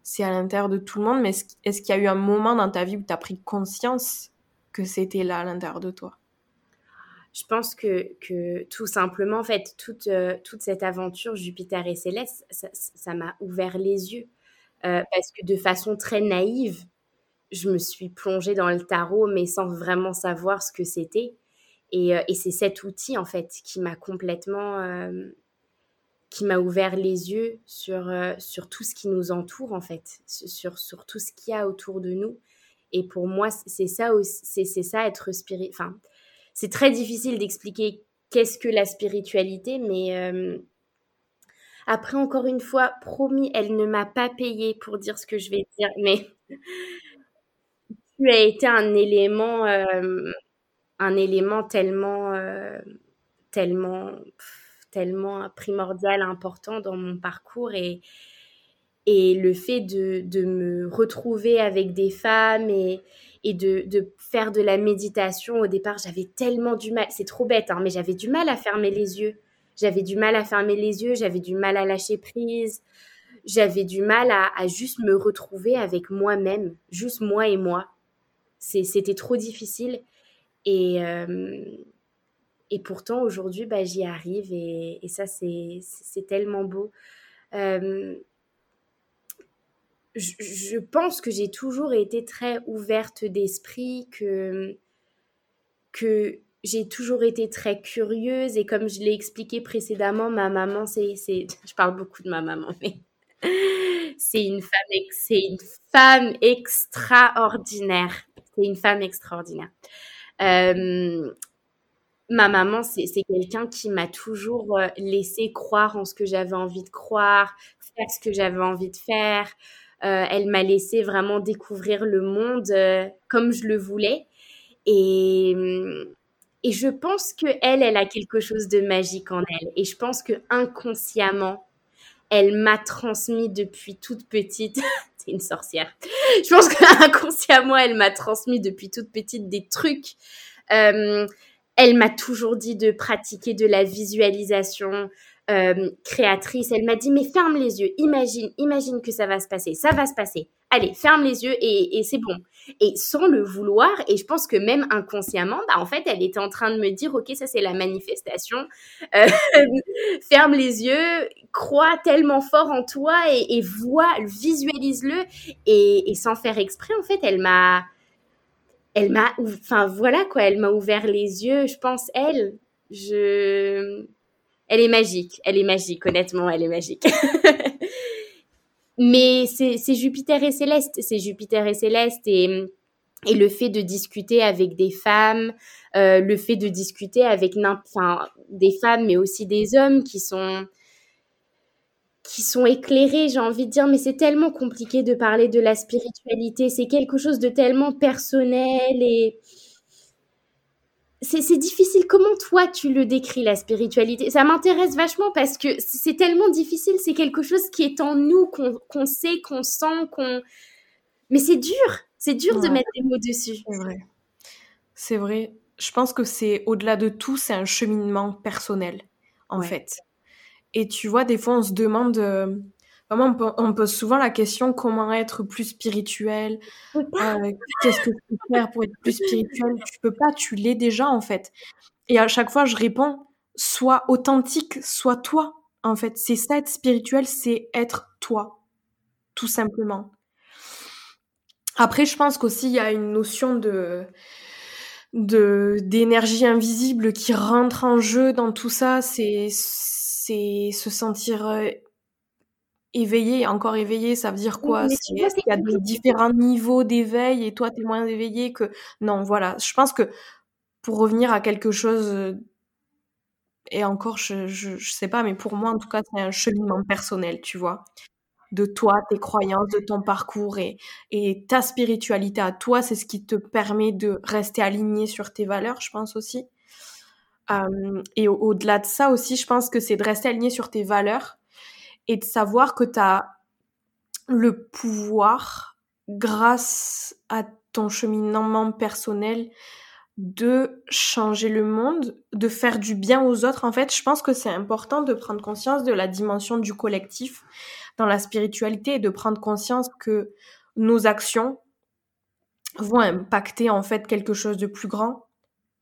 C'est à l'intérieur de tout le monde. Mais est-ce qu'il y a eu un moment dans ta vie où tu as pris conscience que c'était là à l'intérieur de toi? Je pense que, tout simplement, en fait, toute, euh, toute cette aventure Jupiter et Céleste, ça m'a ouvert les yeux. Euh, parce que de façon très naïve, je me suis plongée dans le tarot, mais sans vraiment savoir ce que c'était. Et, euh, c'est cet outil, en fait, qui m'a complètement. qui m'a ouvert les yeux sur, tout ce qui nous entoure, en fait, sur, tout ce qu'il y a autour de nous. Et pour moi, c'est ça, c'est ça être spirit. Enfin, c'est très difficile d'expliquer qu'est-ce que la spiritualité, mais euh, après, encore une fois, promis, elle ne m'a pas payé pour dire ce que je vais dire, mais tu as été un élément, euh, un élément tellement, euh, tellement, tellement primordial, important dans mon parcours et, et le fait de, de me retrouver avec des femmes et, et de, de, faire de la méditation. Au départ, j'avais tellement du mal, c'est trop bête, hein, mais j'avais du mal à fermer les yeux. J'avais du mal à fermer les yeux, j'avais du mal à lâcher prise, j'avais du mal à, à, juste me retrouver avec moi-même, juste moi et moi. C'était trop difficile. Et, euh, et pourtant, aujourd'hui, bah, j'y arrive et, et ça, c'est tellement beau. Euh, je, pense que j'ai toujours été très ouverte d'esprit, que, que j'ai toujours été très curieuse et comme je l'ai expliqué précédemment, ma maman, c'est, je parle beaucoup de ma maman, mais c'est une femme, c'est une femme extraordinaire. C'est une femme extraordinaire. Euh, ma maman, c'est, quelqu'un qui m'a toujours euh, laissé croire en ce que j'avais envie de croire, faire ce que j'avais envie de faire. Euh, elle m'a laissé vraiment découvrir le monde euh, comme je le voulais. Et, et je pense que elle, a quelque chose de magique en elle. Et je pense que inconsciemment, elle m'a transmis depuis toute petite. C'est une sorcière. Je pense qu'inconsciemment, elle m'a transmis depuis toute petite des trucs. Euh, elle m'a toujours dit de pratiquer de la visualisation, euh, créatrice, elle m'a dit mais ferme les yeux, imagine, imagine que ça va se passer, ça va se passer. Allez, ferme les yeux et, c'est bon. Et sans le vouloir, et je pense que même inconsciemment, bah en fait, elle était en train de me dire ok, ça c'est la manifestation. Euh, ferme les yeux, crois tellement fort en toi et, et vois, visualise-le et, et sans faire exprès, en fait, elle m'a elle m'a enfin voilà quoi elle m'a ouvert les yeux je pense elle je elle est magique. Elle est magique, honnêtement, elle est magique. Mais c'est Jupiter et Céleste. C'est Jupiter et Céleste et, le fait de discuter avec des femmes, euh, le fait de discuter avec des femmes, mais aussi des hommes qui sont qui sont éclairés, j'ai envie de dire, mais c'est tellement compliqué de parler de la spiritualité. C'est quelque chose de tellement personnel et c'est difficile. Comment toi tu le décris la spiritualité? Ça m'intéresse vachement parce que c'est tellement difficile. C'est quelque chose qui est en nous, qu'on sait, qu'on sent, qu'on. Mais c'est dur. C'est dur de mettre des mots dessus. C'est vrai. C'est vrai. Je pense que c'est au-delà de tout, c'est un cheminement personnel, en fait. Et tu vois, des fois, on se demande. Comment on, pose souvent la question comment être plus spirituel? Euh, Qu'est-ce que tu peux faire pour être plus spirituel? Tu peux pas, tu l'es déjà en fait. Et à chaque fois, je réponds sois authentique, sois toi. En fait, c'est ça être spirituel, c'est être toi, tout simplement. Après, je pense qu'aussi il y a une notion de de d'énergie invisible qui rentre en jeu dans tout ça. C'est c'est se sentir euh, éveillé, encore éveillé, ça veut dire quoi? Il y a des différents niveaux d'éveil et toi, tu es moins éveillé que... Non, voilà. Je pense que pour revenir à quelque chose... Euh, et encore, je, je, sais pas, mais pour moi, en tout cas, c'est un cheminement personnel, tu vois. De toi, tes croyances, de ton parcours et, et ta spiritualité à toi, c'est ce qui te permet de rester aligné sur tes valeurs, je pense aussi. Euh, et au-delà de ça aussi, je pense que c'est de rester aligné sur tes valeurs et de savoir que tu as le pouvoir, grâce à ton cheminement personnel, de changer le monde, de faire du bien aux autres. En fait, je pense que c'est important de prendre conscience de la dimension du collectif dans la spiritualité et de prendre conscience que nos actions vont impacter en fait quelque chose de plus grand.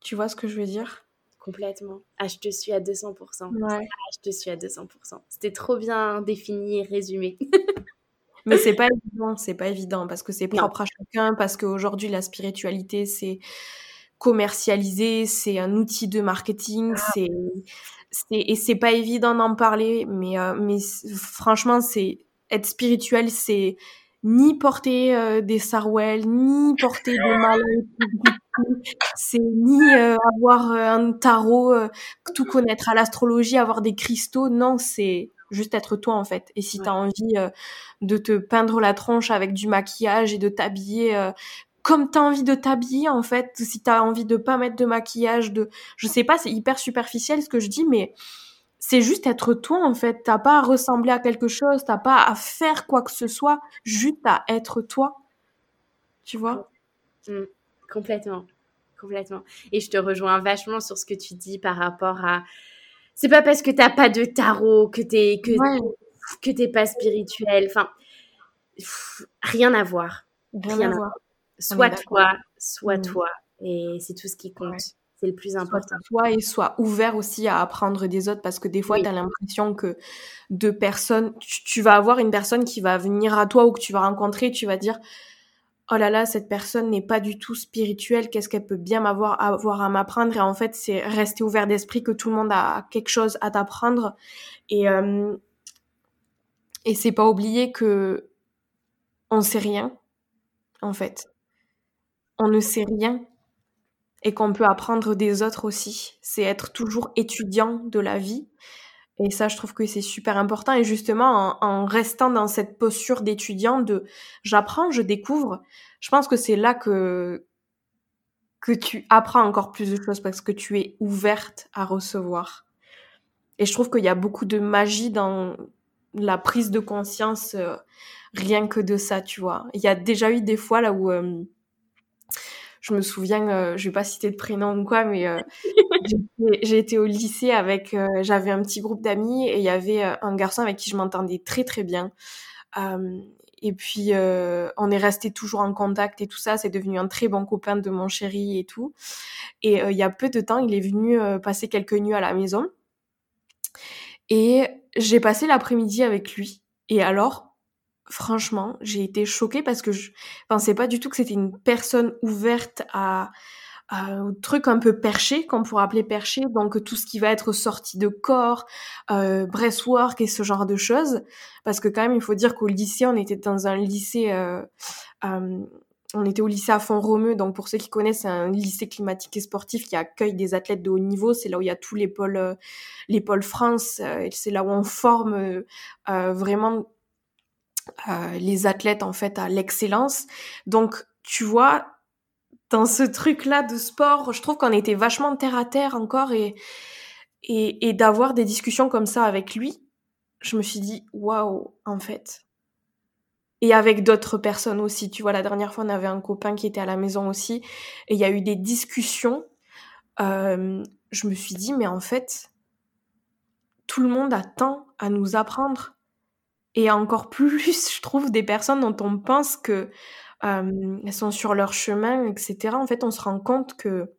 Tu vois ce que je veux dire? Complètement. Ah, je te suis à 200%. Ah, je te suis à 200%. C'était trop bien défini et résumé. Mais c'est pas évident, c'est pas évident parce que c'est propre à chacun, parce qu'aujourd'hui la spiritualité c'est commercialisé, c'est un outil de marketing, ah. c'est et c'est pas évident d'en parler, mais euh, mais franchement c'est être spirituel, c'est ni porter euh, des sarouels, ni porter des malins, c'est ni euh, avoir euh, un tarot, tout connaître à l'astrologie, avoir des cristaux. Non, c'est juste être toi en fait. Et si tu as envie de te peindre la tronche avec du maquillage et de t'habiller comme tu as envie de t'habiller en fait, si tu as envie de pas mettre de maquillage, de je sais pas, c'est hyper superficiel ce que je dis mais c'est juste être toi en fait. T'as pas à ressembler à quelque chose, t'as pas à faire quoi que ce soit, juste à être toi. Tu vois? Mmh. Complètement, complètement. Et je te rejoins vachement sur ce que tu dis par rapport à. C'est pas parce que t'as pas de tarot que t'es que que t'es pas spirituel. Enfin, rien à voir. Rien, à voir. Soit toi, soit mmh. toi, et c'est tout ce qui compte. C'est le plus important. Soit et soit ouvert aussi à apprendre des autres parce que des fois, tu as l'impression que deux personnes, tu, vas avoir une personne qui va venir à toi ou que tu vas rencontrer, tu vas dire oh là là, cette personne n'est pas du tout spirituelle, qu'est-ce qu'elle peut bien m'avoir avoir à m'apprendre? Et en fait, c'est rester ouvert d'esprit que tout le monde a quelque chose à t'apprendre. Et, euh, et c'est pas oublier que on sait rien, en fait. On ne sait rien et qu'on peut apprendre des autres aussi. C'est être toujours étudiant de la vie. Et ça, je trouve que c'est super important. Et justement, en, restant dans cette posture d'étudiant, de j'apprends, je découvre, je pense que c'est là que, que tu apprends encore plus de choses parce que tu es ouverte à recevoir. Et je trouve qu'il y a beaucoup de magie dans la prise de conscience, euh, rien que de ça, tu vois. Il y a déjà eu des fois là où euh, je me souviens, euh, je vais pas citer de prénom ou quoi, mais euh, j'ai été au lycée avec, euh, j'avais un petit groupe d'amis et il y avait un garçon avec qui je m'entendais très très bien. et puis on est resté toujours en contact et tout ça. C'est devenu un très bon copain de mon chéri et tout. Et il y a peu de temps, il est venu passer quelques nuits à la maison. Et j'ai passé l'après-midi avec lui. Et alors, franchement, j'ai été choquée parce que je pensais pas du tout que c'était une personne ouverte à, à truc un peu perché, qu'on pourrait appeler perché, donc tout ce qui va être sorti de corps, euh, breastwork et ce genre de choses. Parce que quand même, il faut dire qu'au lycée, on était dans un lycée, euh, euh, on était au lycée à Font-Romeu, donc pour ceux qui connaissent, c'est un lycée climatique et sportif qui accueille des athlètes de haut niveau. C'est là où il y a tous les pôles, euh, les pôles France, euh, c'est là où on forme euh, vraiment euh, les athlètes en fait à l'excellence. Donc tu vois, dans ce truc-là de sport, je trouve qu'on était vachement terre à terre encore et et, et d'avoir des discussions comme ça avec lui, je me suis dit waouh en fait. Et avec d'autres personnes aussi, tu vois, la dernière fois on avait un copain qui était à la maison aussi et il y a eu des discussions. Euh, je me suis dit mais en fait tout le monde a tant à nous apprendre et encore plus, je trouve, des personnes dont on pense que euh, sont sur leur chemin, etc. En fait, on se rend compte que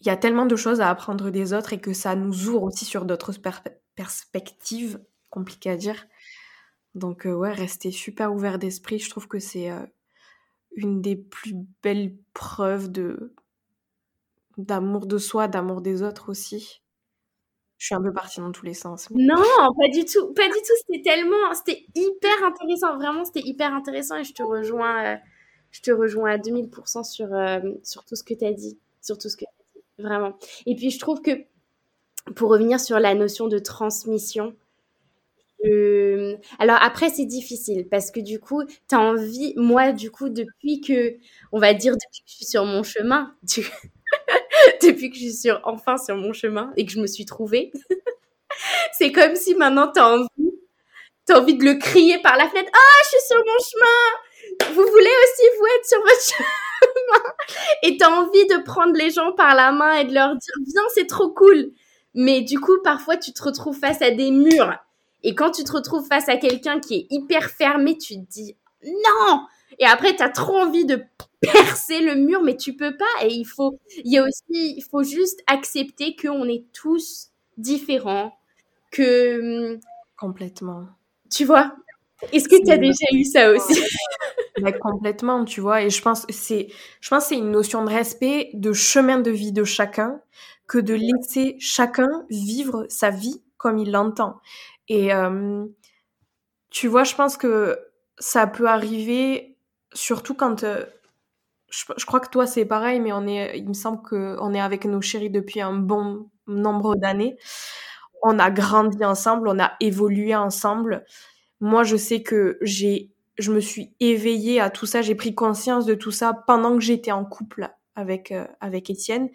il y a tellement de choses à apprendre des autres et que ça nous ouvre aussi sur d'autres perspectives, compliquées à dire. Donc euh, ouais, rester super ouvert d'esprit, je trouve que c'est euh, une des plus belles preuves de d'amour de soi, d'amour des autres aussi. Je suis un peu partie dans tous les sens. Non, pas du tout, pas du tout. C'était tellement, c'était hyper intéressant. Vraiment, c'était hyper intéressant et je te rejoins, euh, je te rejoins à 2000% sur sur tout ce que tu as dit, sur tout ce que vraiment. Et puis je trouve que pour revenir sur la notion de transmission, alors après, c'est difficile parce que du coup, tu as envie, moi, du coup, depuis que, on va dire, depuis que je suis sur mon chemin, depuis que je suis enfin sur mon chemin et que je me suis trouvée, c'est comme si maintenant tu as envie, as envie de le crier par la fenêtre. Ah, je suis sur mon chemin! Vous voulez aussi vous être sur votre chemin? Et tu as envie de prendre les gens par la main et de leur dire, viens, c'est trop cool. Mais du coup, parfois, tu te retrouves face à des murs et quand tu te retrouves face à quelqu'un qui est hyper fermé, tu te dis non Et après, tu as trop envie de percer le mur, mais tu peux pas. Et il faut, il y a aussi, il faut juste accepter qu'on est tous différents, que... Complètement. Tu vois Est-ce que tu as déjà eu ça aussi? Complètement, tu vois. Et je pense c'est, je pense c'est une notion de respect, de chemin de vie de chacun, que de laisser chacun vivre sa vie comme il l'entend. Et tu vois, je pense que ça peut arriver surtout quand je, crois que toi c'est pareil, mais on est, il me semble qu'on est avec nos chéris depuis un bon nombre d'années. On a grandi ensemble, on a évolué ensemble. Moi, je sais que j'ai, je me suis éveillée à tout ça, j'ai pris conscience de tout ça pendant que j'étais en couple avec avec Étienne.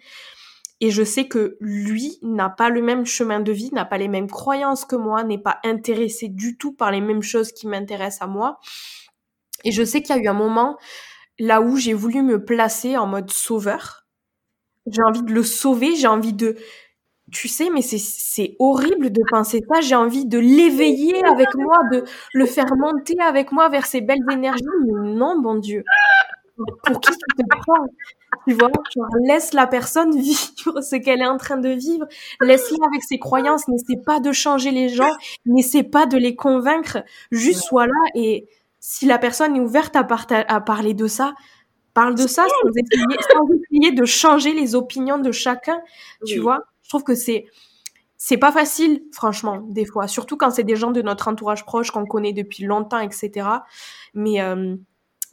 Et je sais que lui n'a pas le même chemin de vie, n'a pas les mêmes croyances que moi, n'est pas intéressé du tout par les mêmes choses qui m'intéressent à moi. Et je sais qu'il y a eu un moment là où j'ai voulu me placer en mode sauveur. J'ai envie de le sauver, j'ai envie de... Tu sais, mais c'est horrible de penser ça. J'ai envie de l'éveiller avec moi, de le faire monter avec moi vers ces belles énergies. Non, bon Dieu. Pour qui tu te prends tu vois, laisse la personne vivre ce qu'elle est en train de vivre, laisse-la avec ses croyances, n'essaie pas de changer les gens, n'essaie pas de les convaincre, juste sois là et si la personne est ouverte à, à parler de ça, parle de ça sans essayer, de changer les opinions de chacun, tu vois. Je trouve que c'est c'est pas facile, franchement, des fois, surtout quand c'est des gens de notre entourage proche qu'on connaît depuis longtemps, etc. Mais euh,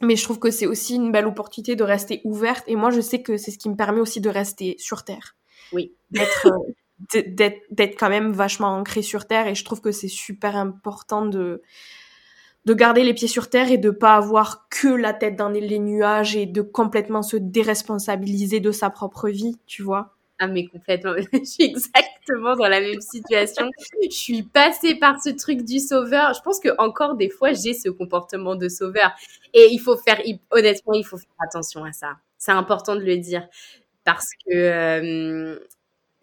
mais je trouve que c'est aussi une belle opportunité de rester ouverte. Et moi, je sais que c'est ce qui me permet aussi de rester sur Terre. Oui. D'être, euh, d'être, quand même vachement ancré sur Terre. Et je trouve que c'est super important de, de garder les pieds sur Terre et de pas avoir que la tête dans les nuages et de complètement se déresponsabiliser de sa propre vie, tu vois. Ah mais complètement, je suis exactement dans la même situation. Je suis passée par ce truc du sauveur. Je pense que encore des fois j'ai ce comportement de sauveur et il faut faire honnêtement il faut faire attention à ça. C'est important de le dire parce que euh,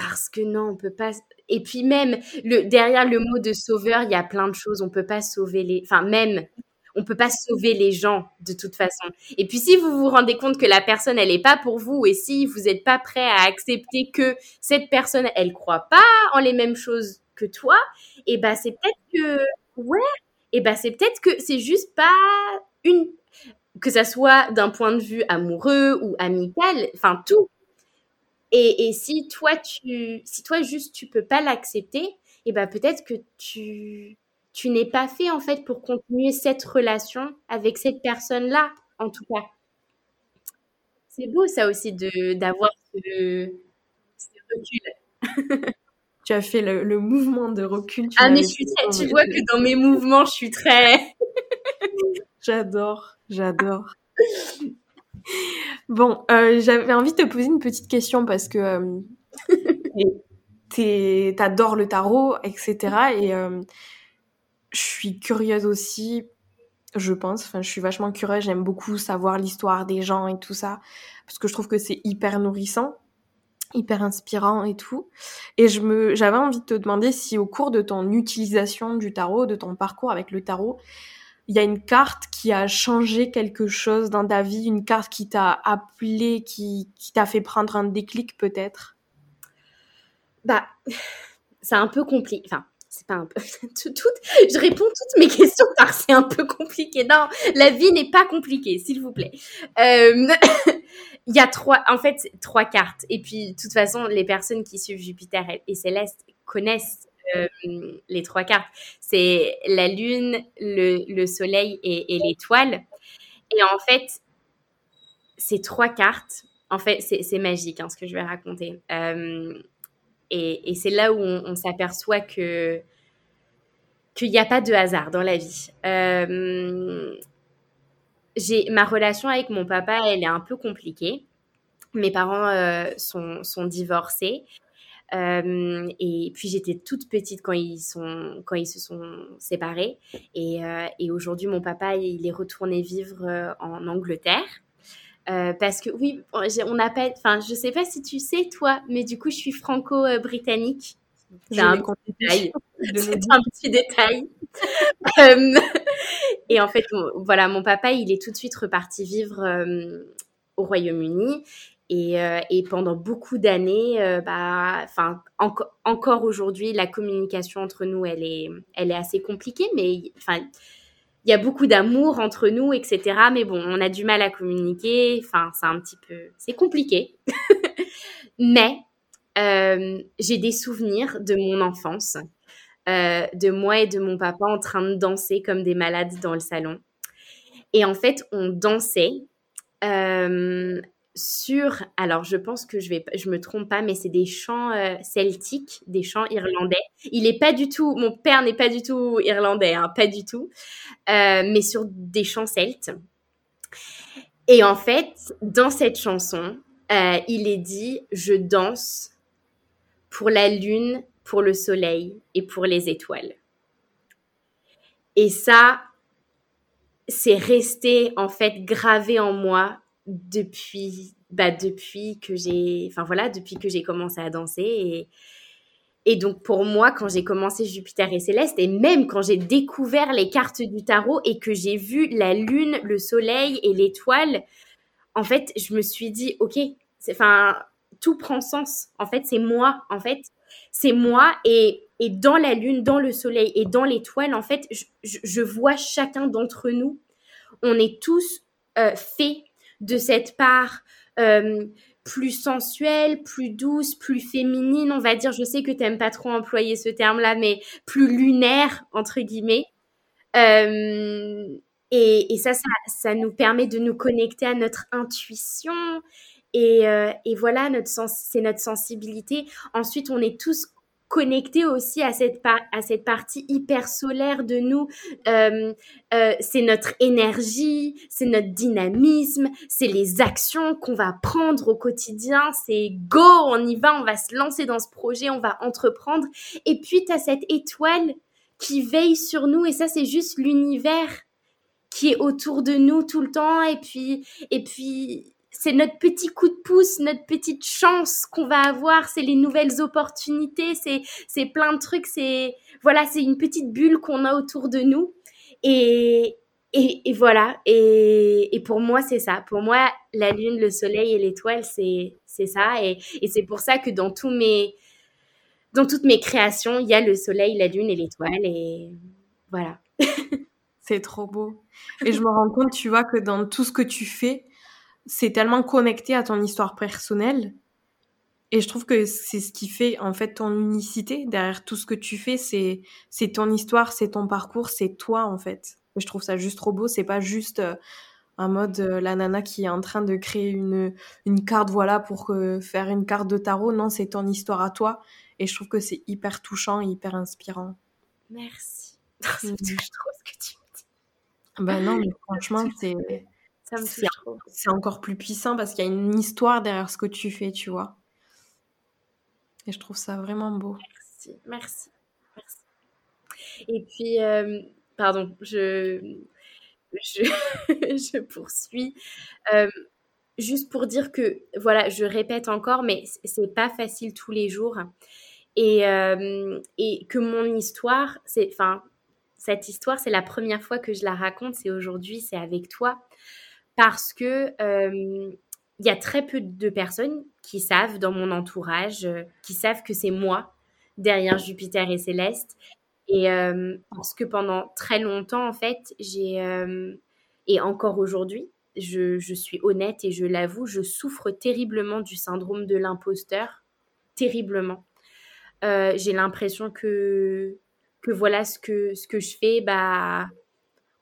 parce que non on peut pas. Et puis même derrière le mot de sauveur il y a plein de choses. On peut pas sauver les. Enfin même on peut pas sauver les gens de toute façon. Et puis si vous vous rendez compte que la personne elle est pas pour vous et si vous n'êtes pas prêt à accepter que cette personne elle croit pas en les mêmes choses que toi, et eh ben c'est peut-être que ouais, et eh ben c'est peut-être que c'est juste pas une que ça soit d'un point de vue amoureux ou amical, enfin tout. Et, et si toi tu si toi juste tu peux pas l'accepter, et eh ben peut-être que tu tu n'es pas fait en fait pour continuer cette relation avec cette personne-là, en tout cas. C'est beau ça aussi de d'avoir ce, recul. tu as fait le, mouvement de recul. ah mais tu vois que dans mes mouvements, je suis très. j'adore, j'adore. Bon, euh, j'avais envie de te poser une petite question parce que euh, t'adores le tarot, etc. Et euh, je suis curieuse aussi, je pense. Enfin, je suis vachement curieuse. J'aime beaucoup savoir l'histoire des gens et tout ça, parce que je trouve que c'est hyper nourrissant. hyper inspirant et tout. Et je me, j'avais envie de te demander si au cours de ton utilisation du tarot, de ton parcours avec le tarot, il y a une carte qui a changé quelque chose dans ta vie, une carte qui t'a appelé, qui, qui t'a fait prendre un déclic peut-être? Bah, c'est un peu compliqué. Enfin, c'est pas un peu. je réponds toutes mes questions par c'est un peu compliqué. Non, la vie n'est pas compliquée, s'il vous plaît. Euh, il y a trois, en fait, trois cartes. Et puis, de toute façon, les personnes qui suivent Jupiter et Céleste connaissent euh, les trois cartes. C'est la lune, le, soleil et, l'étoile. Et en fait, ces trois cartes, en fait, c'est magique hein, ce que je vais raconter. Euh, et, c'est là où on, s'aperçoit que qu'il n'y a pas de hasard dans la vie. Euh, ma relation avec mon papa, elle est un peu compliquée. Mes parents sont, divorcés. Euh, et puis j'étais toute petite quand ils, sont, quand ils se sont séparés. Et, euh, et aujourd'hui, mon papa, il est retourné vivre euh, en Angleterre. parce que oui, on appelle, enfin, je sais pas si tu sais toi, mais du coup, je suis franco-britannique. C'est un, petit détail. C'est un petit détail. et en fait, voilà, mon papa, il est tout de suite reparti vivre au Royaume-Uni. Euh, et, pendant beaucoup d'années, euh, bah, encore aujourd'hui, la communication entre nous, elle est, elle est assez compliquée, mais il y a beaucoup d'amour entre nous, etc. Mais bon, on a du mal à communiquer. Enfin, c'est un petit peu, c'est compliqué. mais euh, j'ai des souvenirs de mon enfance, de moi et de mon papa en train de danser comme des malades dans le salon. Et en fait, on dansait sur, alors je pense que je vais, je me trompe pas, mais c'est des chants euh, celtiques, des chants irlandais. Il est pas du tout, mon père n'est pas du tout irlandais, hein, pas du tout, euh, mais sur des chants celtes. Et en fait, dans cette chanson, euh, il est dit, je danse pour la lune, pour le soleil et pour les étoiles. Et ça, c'est resté en fait gravé en moi depuis, bah, depuis que j'ai, enfin voilà, depuis que j'ai commencé à danser et, et donc pour moi, quand j'ai commencé Jupiter et Céleste, et même quand j'ai découvert les cartes du tarot et que j'ai vu la lune, le soleil et l'étoile, en fait, je me suis dit, ok, enfin, tout prend sens. En fait, c'est moi. En fait, c'est moi et, et dans la lune, dans le soleil et dans l'étoile, en fait, je, je, vois chacun d'entre nous. On est tous euh, faits de cette part euh, plus sensuelle, plus douce, plus féminine, on va dire. Je sais que tu n'aimes pas trop employer ce terme-là, mais plus lunaire, entre guillemets. Euh, et, ça, ça, nous permet de nous connecter à notre intuition. Et, euh, et voilà, notre c'est notre sensibilité. Ensuite, on est tous connecter aussi à cette, à cette partie hyper solaire de nous. Euh, euh, c'est notre énergie, c'est notre dynamisme, c'est les actions qu'on va prendre au quotidien. C'est go, on y va, on va se lancer dans ce projet, on va entreprendre. Et puis, tu as cette étoile qui veille sur nous et ça, c'est juste l'univers qui est autour de nous tout le temps et puis et puis c'est notre petit coup de pouce, notre petite chance qu'on va avoir, c'est les nouvelles opportunités, c'est c'est plein de trucs, c'est voilà, c'est une petite bulle qu'on a autour de nous et et, voilà et, et pour moi c'est ça. Pour moi la lune, le soleil et l'étoile c'est c'est ça et, et c'est pour ça que dans tous mes dans toutes mes créations, il y a le soleil, la lune et l'étoile et voilà. c'est trop beau. Et je me rends compte, tu vois, que dans tout ce que tu fais, c'est tellement connecté à ton histoire personnelle. Et je trouve que c'est ce qui fait en fait ton unicité derrière tout ce que tu fais, c'est c'est ton histoire, c'est ton parcours, c'est toi en fait. Et je trouve ça juste trop beau. C'est pas juste euh, un mode euh, la nana qui est en train de créer une une carte voilà pour euh, faire une carte de tarot. Non, c'est ton histoire à toi. Et je trouve que c'est hyper touchant, hyper inspirant. Merci. je trouve ce que tu me dis. Ben non, mais franchement, c'est c'est encore plus puissant parce qu'il y a une histoire derrière ce que tu fais, tu vois. Et je trouve ça vraiment beau. Merci, merci, merci. Et puis, euh, pardon, je, je, je poursuis. Euh, juste pour dire que, voilà, je répète encore, mais c'est pas facile tous les jours. Et, euh, et que mon histoire, c'est, enfin, cette histoire, c'est la première fois que je la raconte, c'est aujourd'hui, c'est avec toi. Parce que euh, il y a très peu de personnes qui savent dans mon entourage, euh, qui savent que c'est moi derrière Jupiter et Céleste. Et parce que pendant très longtemps, en fait, j'ai, et encore aujourd'hui, je, je, suis honnête et je l'avoue, je souffre terriblement du syndrome de l'imposteur, terriblement. Euh, j'ai l'impression que, que voilà ce que, ce que je fais, bah,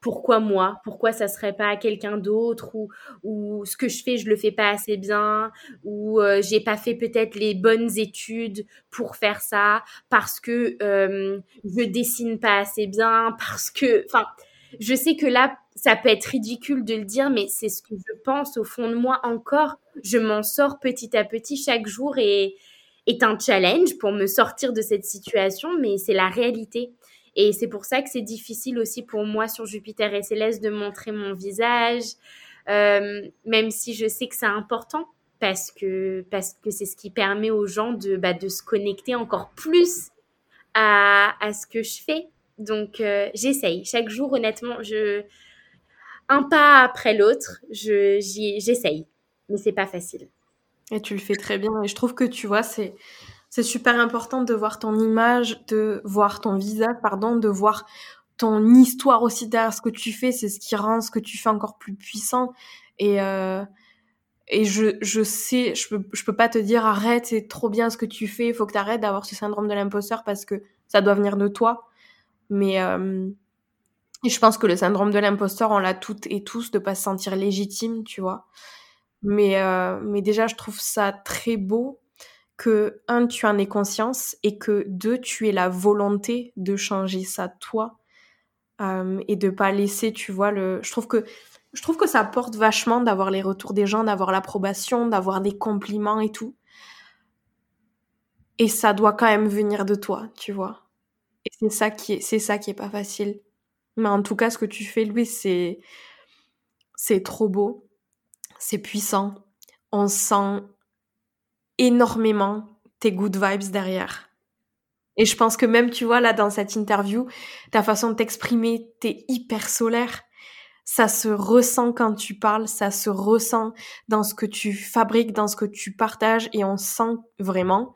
pourquoi moi? Pourquoi ça serait pas quelqu'un d'autre? Ou, ou ce que je fais, je le fais pas assez bien? Ou euh, j'ai pas fait peut-être les bonnes études pour faire ça parce que euh, je dessine pas assez bien parce que enfin je sais que là ça peut être ridicule de le dire mais c'est ce que je pense au fond de moi encore. Je m'en sors petit à petit chaque jour et est un challenge pour me sortir de cette situation, mais c'est la réalité. Et c'est pour ça que c'est difficile aussi pour moi sur Jupiter et Céleste de montrer mon visage, euh, même si je sais que c'est important parce que parce que c'est ce qui permet aux gens de bah, de se connecter encore plus à, à ce que je fais. Donc euh, j'essaye chaque jour honnêtement, je un pas après l'autre, je j'essaye, mais c'est pas facile. Et tu le fais très bien. Et je trouve que tu vois, c'est c'est super important de voir ton image, de voir ton visage, pardon, de voir ton histoire aussi derrière ce que tu fais. C'est ce qui rend ce que tu fais encore plus puissant. Et euh, et je, je sais, je peux, je peux pas te dire arrête, c'est trop bien ce que tu fais, il faut que tu arrêtes d'avoir ce syndrome de l'imposteur parce que ça doit venir de toi. Mais euh, je pense que le syndrome de l'imposteur, on l'a toutes et tous de pas se sentir légitime, tu vois. Mais, euh, mais déjà, je trouve ça très beau que, un, tu en aies conscience et que, deux, tu aies la volonté de changer ça toi euh, et de pas laisser, tu vois, le... Je trouve que, je trouve que ça porte vachement d'avoir les retours des gens, d'avoir l'approbation, d'avoir des compliments et tout. Et ça doit quand même venir de toi, tu vois. Et c'est ça qui est, c'est ça qui est pas facile. Mais en tout cas, ce que tu fais, Louis, c'est, c'est trop beau c'est puissant. On sent énormément tes good vibes derrière. Et je pense que même, tu vois, là, dans cette interview, ta façon de t'exprimer, t'es hyper solaire. Ça se ressent quand tu parles, ça se ressent dans ce que tu fabriques, dans ce que tu partages, et on sent vraiment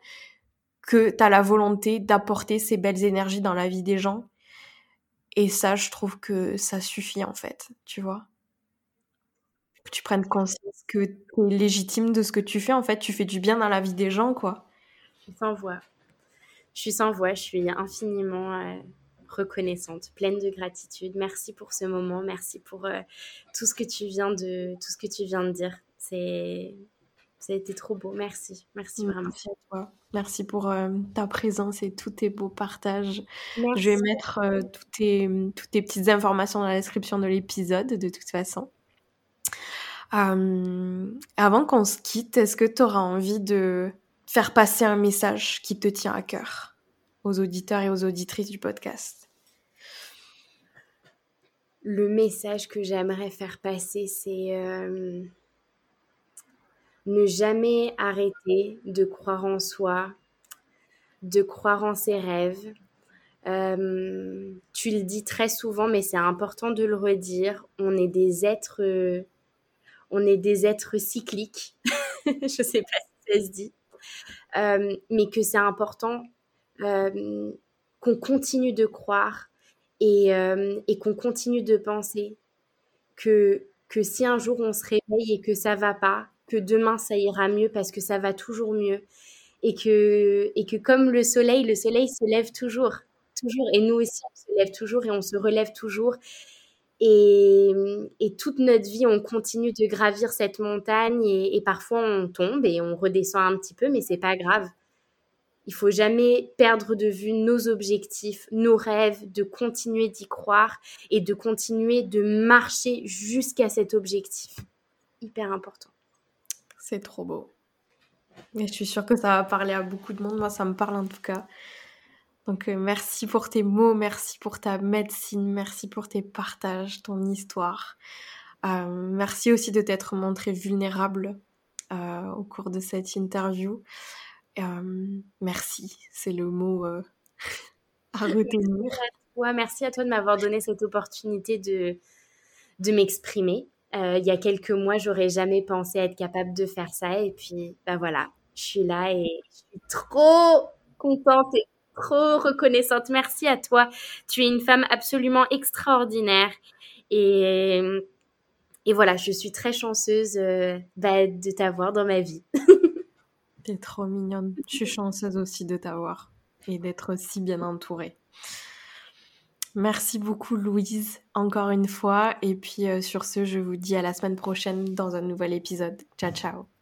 que tu as la volonté d'apporter ces belles énergies dans la vie des gens. Et ça, je trouve que ça suffit, en fait, tu vois que tu prennes conscience que tu es légitime de ce que tu fais. En fait, tu fais du bien dans la vie des gens, quoi. Je suis sans voix. Je suis sans voix. Je suis infiniment euh, reconnaissante, pleine de gratitude. Merci pour ce moment. Merci pour euh, tout ce que tu viens de tout ce que tu viens de dire. C'est ça a été trop beau. Merci. Merci vraiment. Merci à toi. Merci pour euh, ta présence et tous tes beaux partages. Je vais mettre toutes, tes, toutes tes petites informations dans la description de l'épisode, de toute façon. Euh, avant qu'on se quitte, est-ce que tu auras envie de faire passer un message qui te tient à cœur aux auditeurs et aux auditrices du podcast? Le message que j'aimerais faire passer, c'est euh, ne jamais arrêter de croire en soi, de croire en ses rêves. Euh, tu le dis très souvent, mais c'est important de le redire. On est des êtres on est des êtres cycliques. je sais pas si ça se dit. Euh, mais que c'est important euh, qu'on continue de croire et, euh, et qu'on continue de penser que, que si un jour on se réveille et que ça va pas, que demain ça ira mieux parce que ça va toujours mieux et que, et que comme le soleil, le soleil se lève toujours, toujours et nous aussi on se lève toujours et on se relève toujours et, toute notre vie, on continue de gravir cette montagne et, parfois on tombe et on redescend un petit peu, mais c'est pas grave. Il faut jamais perdre de vue nos objectifs, nos rêves, de continuer d'y croire et de continuer de marcher jusqu'à cet objectif. Hyper important. C'est trop beau. Et je suis sûre que ça va parler à beaucoup de monde. Moi, ça me parle en tout cas. Donc euh, merci pour tes mots, merci pour ta médecine, merci pour tes partages, ton histoire. merci aussi de t'être montré vulnérable au cours de cette interview. merci, c'est le mot à retenir. merci à toi de m'avoir donné cette opportunité de, de m'exprimer. il y a quelques mois, j'aurais jamais pensé être capable de faire ça. Et puis, ben voilà, je suis là et je suis trop contente et trop reconnaissante. Merci à toi. Tu es une femme absolument extraordinaire. Et, et voilà, je suis très chanceuse euh, bah, de t'avoir dans ma vie. T'es trop mignonne. Je suis chanceuse aussi de t'avoir et d'être si bien entourée. Merci beaucoup Louise, encore une fois. Et puis euh, sur ce, je vous dis à la semaine prochaine dans un nouvel épisode. Ciao ciao